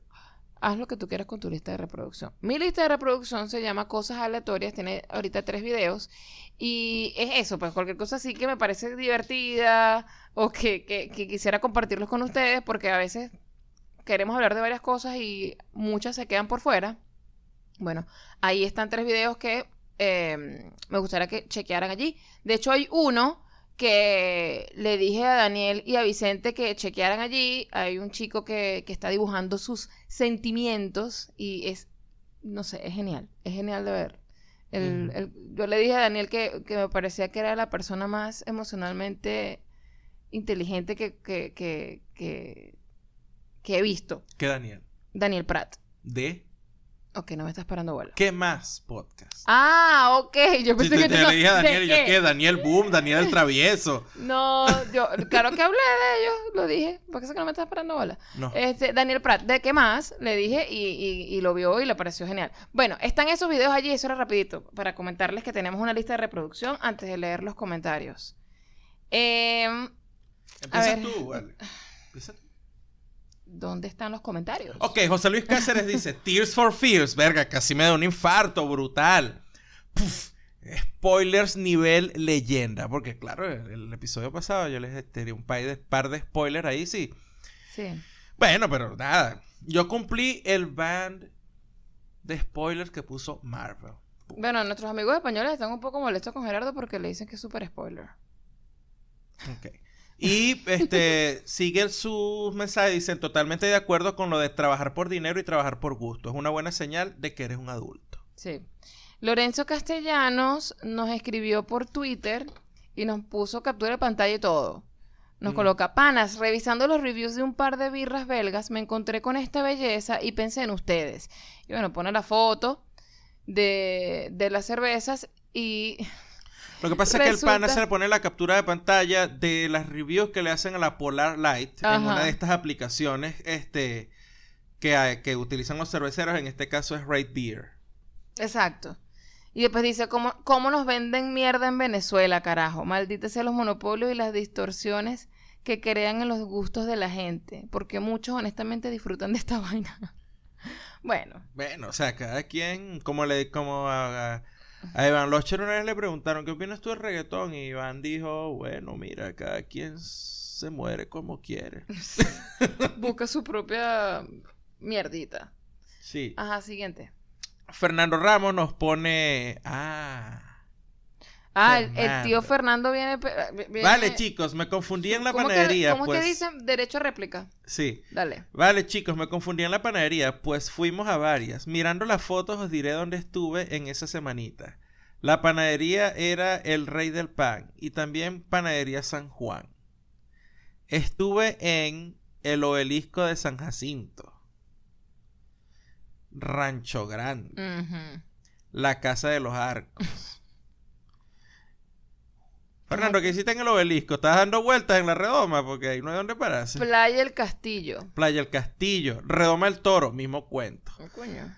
[SPEAKER 2] Haz lo que tú quieras con tu lista de reproducción. Mi lista de reproducción se llama Cosas Aleatorias, tiene ahorita tres videos. Y es eso, pues cualquier cosa así que me parece divertida o que, que- quisiera compartirlos con ustedes, porque a veces queremos hablar de varias cosas y muchas se quedan por fuera. Bueno, ahí están tres videos que eh, me gustaría que chequearan allí. De hecho, hay uno que le dije a Daniel y a Vicente que chequearan allí. Hay un chico que, que está dibujando sus sentimientos y es, no sé, es genial. Es genial de ver. El- el- yo le dije a Daniel que, que me parecía que era la persona más emocionalmente inteligente que, que, que, que, que he visto.
[SPEAKER 1] ¿Qué, Daniel?
[SPEAKER 2] Daniel Pratt.
[SPEAKER 1] ¿De
[SPEAKER 2] Ok, no me estás parando bola.
[SPEAKER 1] qué más podcast?
[SPEAKER 2] Ah, ok. Yo pensé
[SPEAKER 1] te,
[SPEAKER 2] que
[SPEAKER 1] te
[SPEAKER 2] no-
[SPEAKER 1] le dije a
[SPEAKER 2] ¿de
[SPEAKER 1] Daniel, y yo
[SPEAKER 2] qué?
[SPEAKER 1] qué, Daniel Boom, Daniel el Travieso.
[SPEAKER 2] No, yo, claro que hablé de ellos, lo dije. ¿Por qué es que no me estás parando bola?
[SPEAKER 1] No.
[SPEAKER 2] Este, Daniel Pratt, ¿de qué más? Le dije y, y- y lo vio y le pareció genial. Bueno, están esos videos allí, eso era rapidito, para comentarles que tenemos una lista de reproducción antes de leer los comentarios. Em,
[SPEAKER 1] Empieza tú, vale. Empieza tú.
[SPEAKER 2] ¿Dónde están los comentarios?
[SPEAKER 1] Ok, José Luis Cáceres dice, Tears for Fears, verga, casi me da un infarto brutal. Puf, spoilers nivel leyenda, porque claro, el, el episodio pasado yo les tiré un par de, par de spoilers ahí, sí.
[SPEAKER 2] Sí.
[SPEAKER 1] Bueno, pero nada, yo cumplí el band de spoilers que puso Marvel.
[SPEAKER 2] Bueno, nuestros amigos españoles están un poco molestos con Gerardo porque le dicen que es súper spoiler.
[SPEAKER 1] Ok. Y este sigue sus mensajes, dicen totalmente de acuerdo con lo de trabajar por dinero y trabajar por gusto. Es una buena señal de que eres un adulto.
[SPEAKER 2] Sí. Lorenzo Castellanos nos escribió por Twitter y nos puso captura de pantalla y todo. Nos
[SPEAKER 1] Mm.
[SPEAKER 2] coloca, panas, revisando los reviews de un par de birras belgas, me encontré con esta belleza y pensé en ustedes. Y bueno, pone la foto de, de las cervezas y...
[SPEAKER 1] Lo que pasa es que el pana se le pone la captura de pantalla de las reviews que le hacen a la Polar Light en una de estas aplicaciones este, que, hay- que utilizan los cerveceros. En este caso es Rate Beer.
[SPEAKER 2] Exacto. Y después dice, ¿cómo, ¿cómo nos venden mierda en Venezuela, carajo? Maldita sea los monopolios y las distorsiones que crean en los gustos de la gente. Porque muchos honestamente disfrutan de esta vaina. bueno,
[SPEAKER 1] Bueno, o sea, cada quien, como le, como a, a- a Iván Locher una vez le preguntaron, ¿qué opinas tú del reggaetón? Y Iván dijo, bueno, mira, cada quien se muere como quiere.
[SPEAKER 2] busca su propia mierdita.
[SPEAKER 1] Sí.
[SPEAKER 2] Ajá, siguiente.
[SPEAKER 1] Fernando Ramos nos pone, ah.
[SPEAKER 2] Ah, el, el tío
[SPEAKER 1] Fernando.
[SPEAKER 2] Fernando viene...
[SPEAKER 1] Vale, chicos, me confundí en la
[SPEAKER 2] ¿Cómo que-
[SPEAKER 1] panadería,
[SPEAKER 2] ¿Cómo
[SPEAKER 1] pues.
[SPEAKER 2] es que dicen? Derecho a réplica.
[SPEAKER 1] Sí.
[SPEAKER 2] Dale.
[SPEAKER 1] Vale, chicos, me confundí en la panadería, pues fuimos a varias. Mirando las fotos os diré dónde estuve en esa semanita. La panadería era el Rey del Pan y también Panadería San Juan. Estuve en el obelisco de San Jacinto. Rancho Grande. La Casa de los Arcos. Fernando, ¿qué hiciste en el obelisco? ¿Estás dando vueltas en la redoma? Porque ahí no hay dónde pararse.
[SPEAKER 2] Playa El Castillo.
[SPEAKER 1] Playa El Castillo, Redoma el Toro, mismo cuento.
[SPEAKER 2] Coño.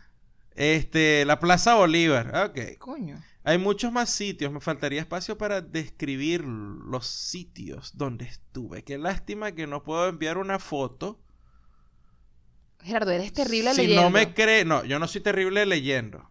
[SPEAKER 1] Este, la Plaza Bolívar, ok.
[SPEAKER 2] Coño.
[SPEAKER 1] Hay muchos más sitios, me faltaría espacio para describir los sitios donde estuve. Qué lástima que no puedo enviar una foto.
[SPEAKER 2] Gerardo, eres terrible
[SPEAKER 1] si
[SPEAKER 2] leyendo.
[SPEAKER 1] no me cree, no, yo no soy terrible leyendo.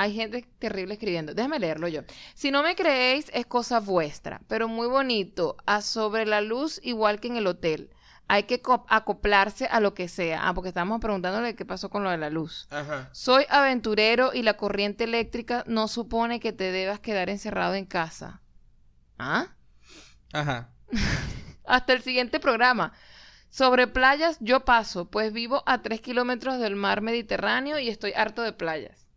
[SPEAKER 2] Hay gente terrible escribiendo. Déjame leerlo yo. Si no me creéis, es cosa vuestra, pero muy bonito. A sobre la luz, igual que en el hotel. Hay que co- acoplarse a lo que sea. Ah, porque estábamos preguntándole qué pasó con lo de la luz.
[SPEAKER 1] Ajá.
[SPEAKER 2] Soy aventurero y la corriente eléctrica no supone que te debas quedar encerrado en casa. ¿Ah?
[SPEAKER 1] Ajá.
[SPEAKER 2] Hasta el siguiente programa. Sobre playas, yo paso, pues vivo a tres kilómetros del mar Mediterráneo y estoy harto de playas.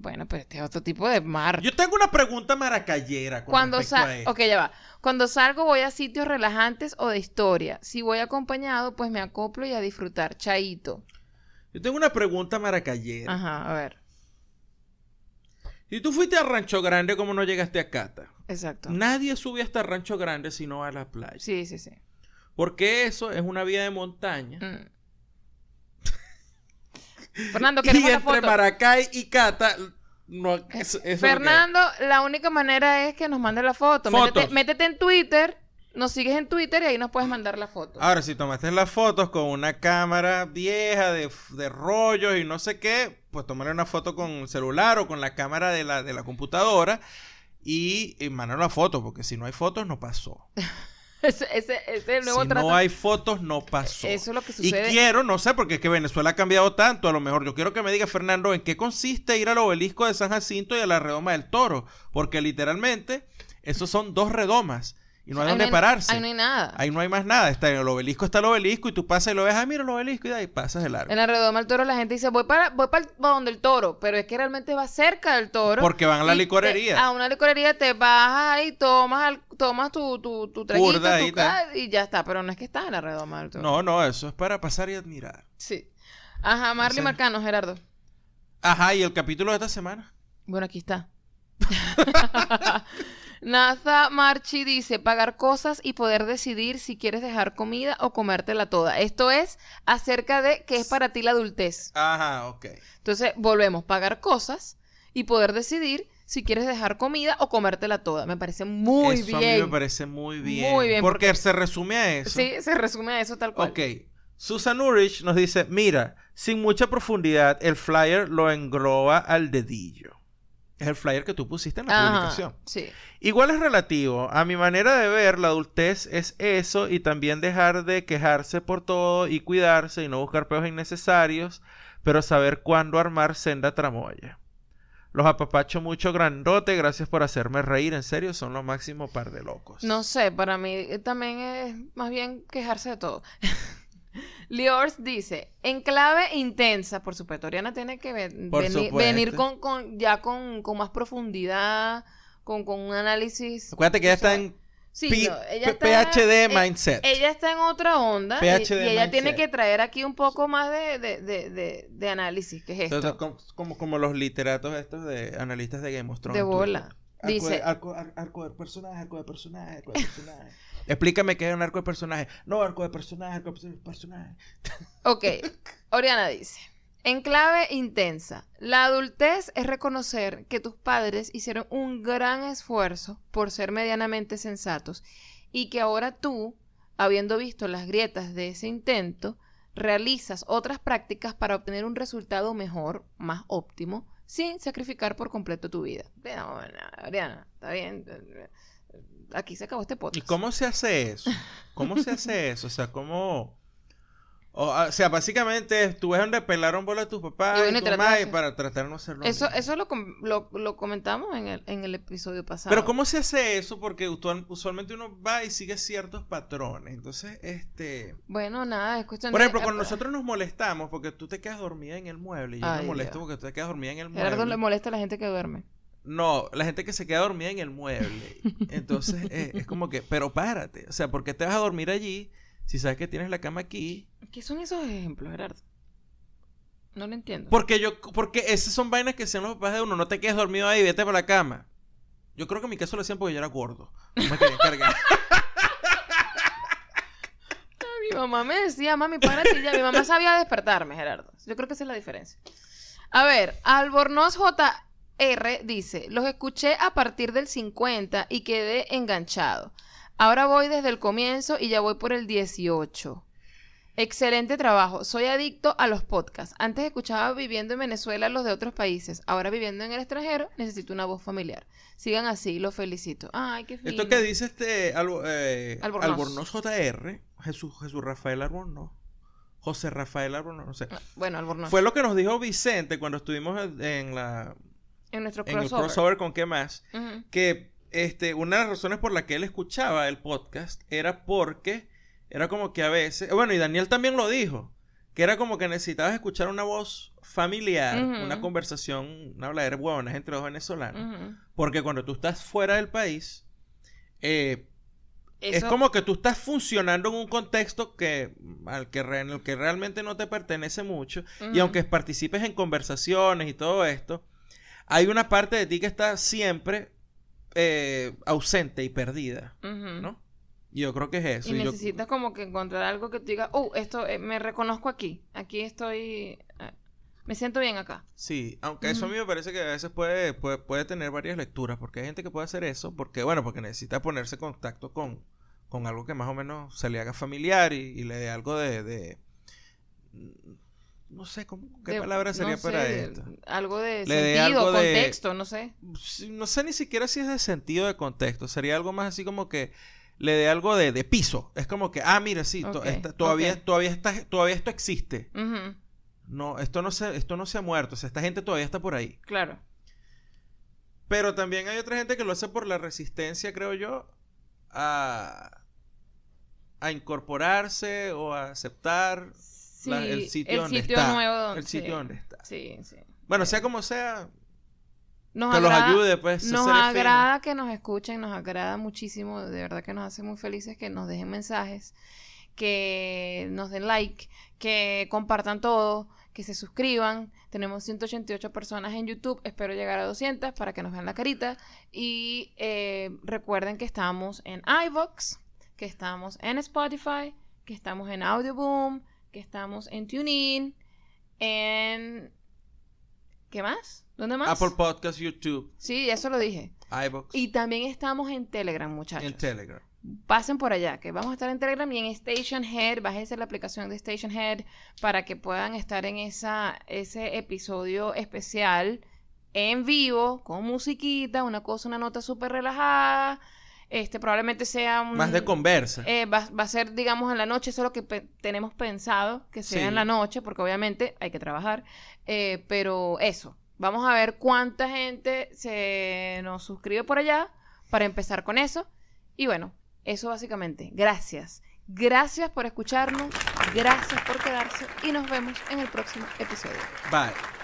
[SPEAKER 2] Bueno, pues este es otro tipo de mar.
[SPEAKER 1] Yo tengo una pregunta maracayera con
[SPEAKER 2] Cuando salgo, ok, ya va. Cuando salgo voy a sitios relajantes o de historia. Si voy acompañado, pues me acoplo y a disfrutar. Chaito.
[SPEAKER 1] Yo tengo una pregunta maracayera.
[SPEAKER 2] Ajá, a ver.
[SPEAKER 1] Si tú fuiste a Rancho Grande, ¿cómo no llegaste a Cata?
[SPEAKER 2] Exacto.
[SPEAKER 1] Nadie sube hasta Rancho Grande si no va a la playa.
[SPEAKER 2] Sí, sí, sí.
[SPEAKER 1] Porque eso es una vía de montaña.
[SPEAKER 2] Mm. Fernando,
[SPEAKER 1] Y
[SPEAKER 2] queremos la
[SPEAKER 1] entre
[SPEAKER 2] foto.
[SPEAKER 1] Maracay y Cata, no, eso- eso
[SPEAKER 2] Fernando, la única manera es que nos mande la foto. Métete, métete en Twitter, nos sigues en Twitter y ahí nos puedes mandar la foto.
[SPEAKER 1] Ahora, si tomaste las fotos con una cámara vieja de, de rollos y no sé qué, pues tomarle una foto con el celular o con la cámara de la, de la y, y mandar la foto, porque si no hay fotos, no pasó.
[SPEAKER 2] ese, ese, ese es el nuevo
[SPEAKER 1] Si no hay fotos, no pasó.
[SPEAKER 2] Eso es lo que
[SPEAKER 1] Y
[SPEAKER 2] sucede.
[SPEAKER 1] quiero, no sé, porque es que Venezuela ha cambiado tanto, a lo mejor yo quiero que me diga Fernando en qué consiste ir al obelisco de San Jacinto y a la redoma del toro, porque literalmente esos son dos redomas y no hay
[SPEAKER 2] Ahí
[SPEAKER 1] donde pararse.
[SPEAKER 2] Ahí no hay nada.
[SPEAKER 1] Ahí no hay más nada. Está en el obelisco, está el obelisco y tú pasas y lo ves, ah, mira el obelisco y de ahí pasas el largo.
[SPEAKER 2] En la redoma del toro la gente dice, voy para, voy para, donde el toro, pero es que realmente va cerca del toro.
[SPEAKER 1] Porque van a la
[SPEAKER 2] Y te-
[SPEAKER 1] licorería.
[SPEAKER 2] a una licorería te bajas ahí, tomas, al- tomas tu, tu, tu traguito
[SPEAKER 1] Curda ahí,
[SPEAKER 2] tu
[SPEAKER 1] tal.
[SPEAKER 2] ca- y ya está. Pero no es que estás en la redoma del toro.
[SPEAKER 1] No, no, eso es para pasar y admirar.
[SPEAKER 2] Sí. Ajá, Marley Marcano, Gerardo.
[SPEAKER 1] Ajá, y el capítulo de esta semana.
[SPEAKER 2] Bueno, aquí está. Naza Marchi dice, pagar cosas y poder decidir si quieres dejar comida o comértela toda. Esto es acerca de qué es para ti la adultez.
[SPEAKER 1] Ajá, ok.
[SPEAKER 2] Entonces, volvemos, pagar cosas y poder decidir si quieres dejar comida o comértela toda. Me parece muy
[SPEAKER 1] eso a mí
[SPEAKER 2] bien.
[SPEAKER 1] me parece muy bien.
[SPEAKER 2] Muy bien,
[SPEAKER 1] Porque, se resume a eso.
[SPEAKER 2] Sí, se resume a eso tal cual.
[SPEAKER 1] Ok. Susan Urich nos dice, mira, sin mucha profundidad, el flyer lo engloba al dedillo. Es el flyer que tú pusiste en la
[SPEAKER 2] Ajá,
[SPEAKER 1] publicación.
[SPEAKER 2] sí.
[SPEAKER 1] Igual es relativo. A mi manera de ver, la adultez es eso y también dejar de quejarse por todo y cuidarse y no buscar peos innecesarios, pero saber cuándo armar senda tramoya. Los apapacho mucho grandote, gracias por hacerme reír, en serio, son lo máximo par de locos.
[SPEAKER 2] No sé, para mí también es más bien quejarse de todo. Liors dice, en clave intensa, por supuesto, Oriana tiene que ven-
[SPEAKER 1] Por
[SPEAKER 2] venir con, con- ya con, con más profundidad, con, con un análisis.
[SPEAKER 1] Acuérdate que
[SPEAKER 2] sea,
[SPEAKER 1] está en
[SPEAKER 2] sí,
[SPEAKER 1] P-
[SPEAKER 2] no, ella está-
[SPEAKER 1] PhD
[SPEAKER 2] eh,
[SPEAKER 1] mindset.
[SPEAKER 2] Ella está en otra onda y-
[SPEAKER 1] PhD
[SPEAKER 2] y, ella tiene
[SPEAKER 1] mindset.
[SPEAKER 2] que traer aquí un poco más de, de, de, de, de análisis, que es esto.
[SPEAKER 1] Entonces, como, como, como los literatos estos de analistas de Game of Thrones.
[SPEAKER 2] De bola.
[SPEAKER 1] Twitter.
[SPEAKER 2] Dice-
[SPEAKER 1] arco, ar- arco de personaje, arco de personaje, arco de personaje. Explícame qué es un arco de personaje. No, arco de personaje, arco de personaje.
[SPEAKER 2] Ok, Oriana dice, en clave intensa, la adultez es reconocer que tus padres hicieron un gran esfuerzo por ser medianamente sensatos y que ahora tú, habiendo visto las grietas de ese intento, realizas otras prácticas para obtener un resultado mejor, más óptimo, sin sacrificar por completo tu vida. No, no, Oriana, está bien. Aquí se acabó este
[SPEAKER 1] ¿Y
[SPEAKER 2] podcast.
[SPEAKER 1] cómo se hace eso? ¿Cómo se hace eso? O sea, ¿cómo...? O, o sea, básicamente tú ves donde pelaron bola a tus papás
[SPEAKER 2] Y
[SPEAKER 1] y,
[SPEAKER 2] bueno, y
[SPEAKER 1] tu mamá
[SPEAKER 2] de-
[SPEAKER 1] y para tratar de no hacerlo.
[SPEAKER 2] Eso,
[SPEAKER 1] mismo.
[SPEAKER 2] eso lo, com- lo, lo comentamos en el, en el episodio pasado.
[SPEAKER 1] Pero ¿cómo se hace eso? Porque usual- usualmente uno va y sigue ciertos patrones. Entonces, este...
[SPEAKER 2] Bueno, nada, es cuestión
[SPEAKER 1] Por
[SPEAKER 2] de-
[SPEAKER 1] ejemplo,
[SPEAKER 2] eh,
[SPEAKER 1] cuando nosotros nos molestamos porque tú te quedas dormida en el mueble y yo
[SPEAKER 2] Ay,
[SPEAKER 1] me molesto
[SPEAKER 2] Dios.
[SPEAKER 1] porque tú te quedas dormida en el mueble.
[SPEAKER 2] Gerardo le molesta a la gente que duerme.
[SPEAKER 1] No, la gente que se queda dormida en el mueble. Entonces, eh, es como que, pero párate. O sea, ¿por qué te vas a dormir allí si sabes que tienes la cama aquí?
[SPEAKER 2] ¿Qué son esos ejemplos, Gerardo? No lo entiendo.
[SPEAKER 1] Porque yo, porque esas son vainas que hacían los papás de uno. No te quedes dormido ahí, vete para la cama. Yo creo que en mi caso lo hacían porque yo era gordo. No me querían cargar.
[SPEAKER 2] Mi mamá me decía, mami, párate ya. Mi mamá sabía despertarme, Gerardo. Yo creo que esa es la diferencia. A ver, Albornoz JR dice, los escuché a partir del 50 y quedé enganchado. Ahora voy desde el comienzo y ya voy por el 18. Excelente trabajo. Soy adicto a los podcasts. Antes escuchaba viviendo en Venezuela los de otros países. Ahora viviendo en el extranjero necesito una voz familiar. Sigan así, los felicito. Ay, qué fino.
[SPEAKER 1] Esto que dice este Albo- eh,
[SPEAKER 2] Albornoz.
[SPEAKER 1] Albornoz JR, Jesús, Jesús Rafael Albornoz, José Rafael Albornoz, no sé.
[SPEAKER 2] Bueno, Albornoz.
[SPEAKER 1] Fue lo que nos dijo Vicente cuando estuvimos en la
[SPEAKER 2] en nuestro
[SPEAKER 1] en el
[SPEAKER 2] crossover.
[SPEAKER 1] crossover con qué más. Que este, una de las razones por la que él escuchaba el podcast era porque era como que a veces, bueno, y Daniel también lo dijo, que era como que necesitabas escuchar una voz familiar, una conversación, una habladera buena entre dos venezolanos, porque cuando tú estás fuera del país, eh, es como que tú estás funcionando en un contexto que al que re- en el que realmente no te pertenece mucho y aunque participes en conversaciones y todo esto, hay una parte de ti que está siempre eh, ausente y perdida,
[SPEAKER 2] Ujú.
[SPEAKER 1] ¿no? Y yo creo que es eso.
[SPEAKER 2] Y
[SPEAKER 1] y yo-
[SPEAKER 2] necesitas como que encontrar algo que te diga, oh, esto eh, me reconozco aquí, aquí estoy, eh, me siento bien acá.
[SPEAKER 1] Sí, aunque eso a mí me parece que a veces puede, puede, puede tener varias lecturas, porque hay gente que puede hacer eso, porque bueno, porque necesita ponerse en contacto con, con algo que más o menos se le haga familiar y, y le dé algo de, de- no sé, ¿cómo- ¿qué
[SPEAKER 2] De-
[SPEAKER 1] palabra sería
[SPEAKER 2] no
[SPEAKER 1] para
[SPEAKER 2] sé,
[SPEAKER 1] esto?
[SPEAKER 2] Algo de
[SPEAKER 1] Le
[SPEAKER 2] sentido,
[SPEAKER 1] algo de-
[SPEAKER 2] contexto, no sé.
[SPEAKER 1] No sé ni siquiera si es de sentido de contexto, sería algo más así como que le dé algo de, de piso. Es como que, ah, mira, sí, esta- todavía, todavía, está, todavía esto existe. No, esto no se, esto no se ha muerto, o sea, esta gente todavía está por ahí.
[SPEAKER 2] Claro.
[SPEAKER 1] Pero también hay otra gente que lo hace por la resistencia, creo yo, a, a incorporarse o a aceptar
[SPEAKER 2] Sí,
[SPEAKER 1] la- el sitio donde
[SPEAKER 2] sitio
[SPEAKER 1] está.
[SPEAKER 2] nuevo
[SPEAKER 1] el sitio
[SPEAKER 2] sí,
[SPEAKER 1] donde está.
[SPEAKER 2] Sí, sí.
[SPEAKER 1] Bueno, sea como sea,
[SPEAKER 2] Nos
[SPEAKER 1] que los
[SPEAKER 2] agrada-
[SPEAKER 1] ayude, pues.
[SPEAKER 2] Nos agrada que nos escuchen, nos agrada muchísimo, de verdad que nos hace muy felices que nos dejen mensajes, que nos den like, que compartan todo, que se suscriban. Tenemos 188 personas en YouTube, espero llegar a 200 para que nos vean la carita. Y eh, recuerden que estamos en iVoox, que estamos en Spotify, que estamos en Audioboom, que estamos en TuneIn, en... ¿Qué más? ¿Dónde más?
[SPEAKER 1] Apple Podcast, YouTube,
[SPEAKER 2] Sí, eso lo dije.
[SPEAKER 1] iBox
[SPEAKER 2] Y también estamos en Telegram, muchachos.
[SPEAKER 1] en Telegram.
[SPEAKER 2] Pasen por allá, que vamos a estar en Telegram y en Station Head. Bájense la aplicación de Station Head para que puedan estar en esa, ese episodio especial en vivo, con musiquita, una cosa, una nota súper relajada. Este probablemente sea un...
[SPEAKER 1] Más de conversa.
[SPEAKER 2] eh, va, va a ser, digamos, en la noche, eso es lo que pe- tenemos pensado, que sea
[SPEAKER 1] Sí.
[SPEAKER 2] en la noche, porque obviamente hay que trabajar. Eh, pero eso, vamos a ver cuánta gente se nos suscribe por allá para empezar con eso. Y bueno, eso básicamente. Gracias. Gracias por escucharnos, gracias por quedarse y nos vemos en el próximo episodio.
[SPEAKER 1] Bye.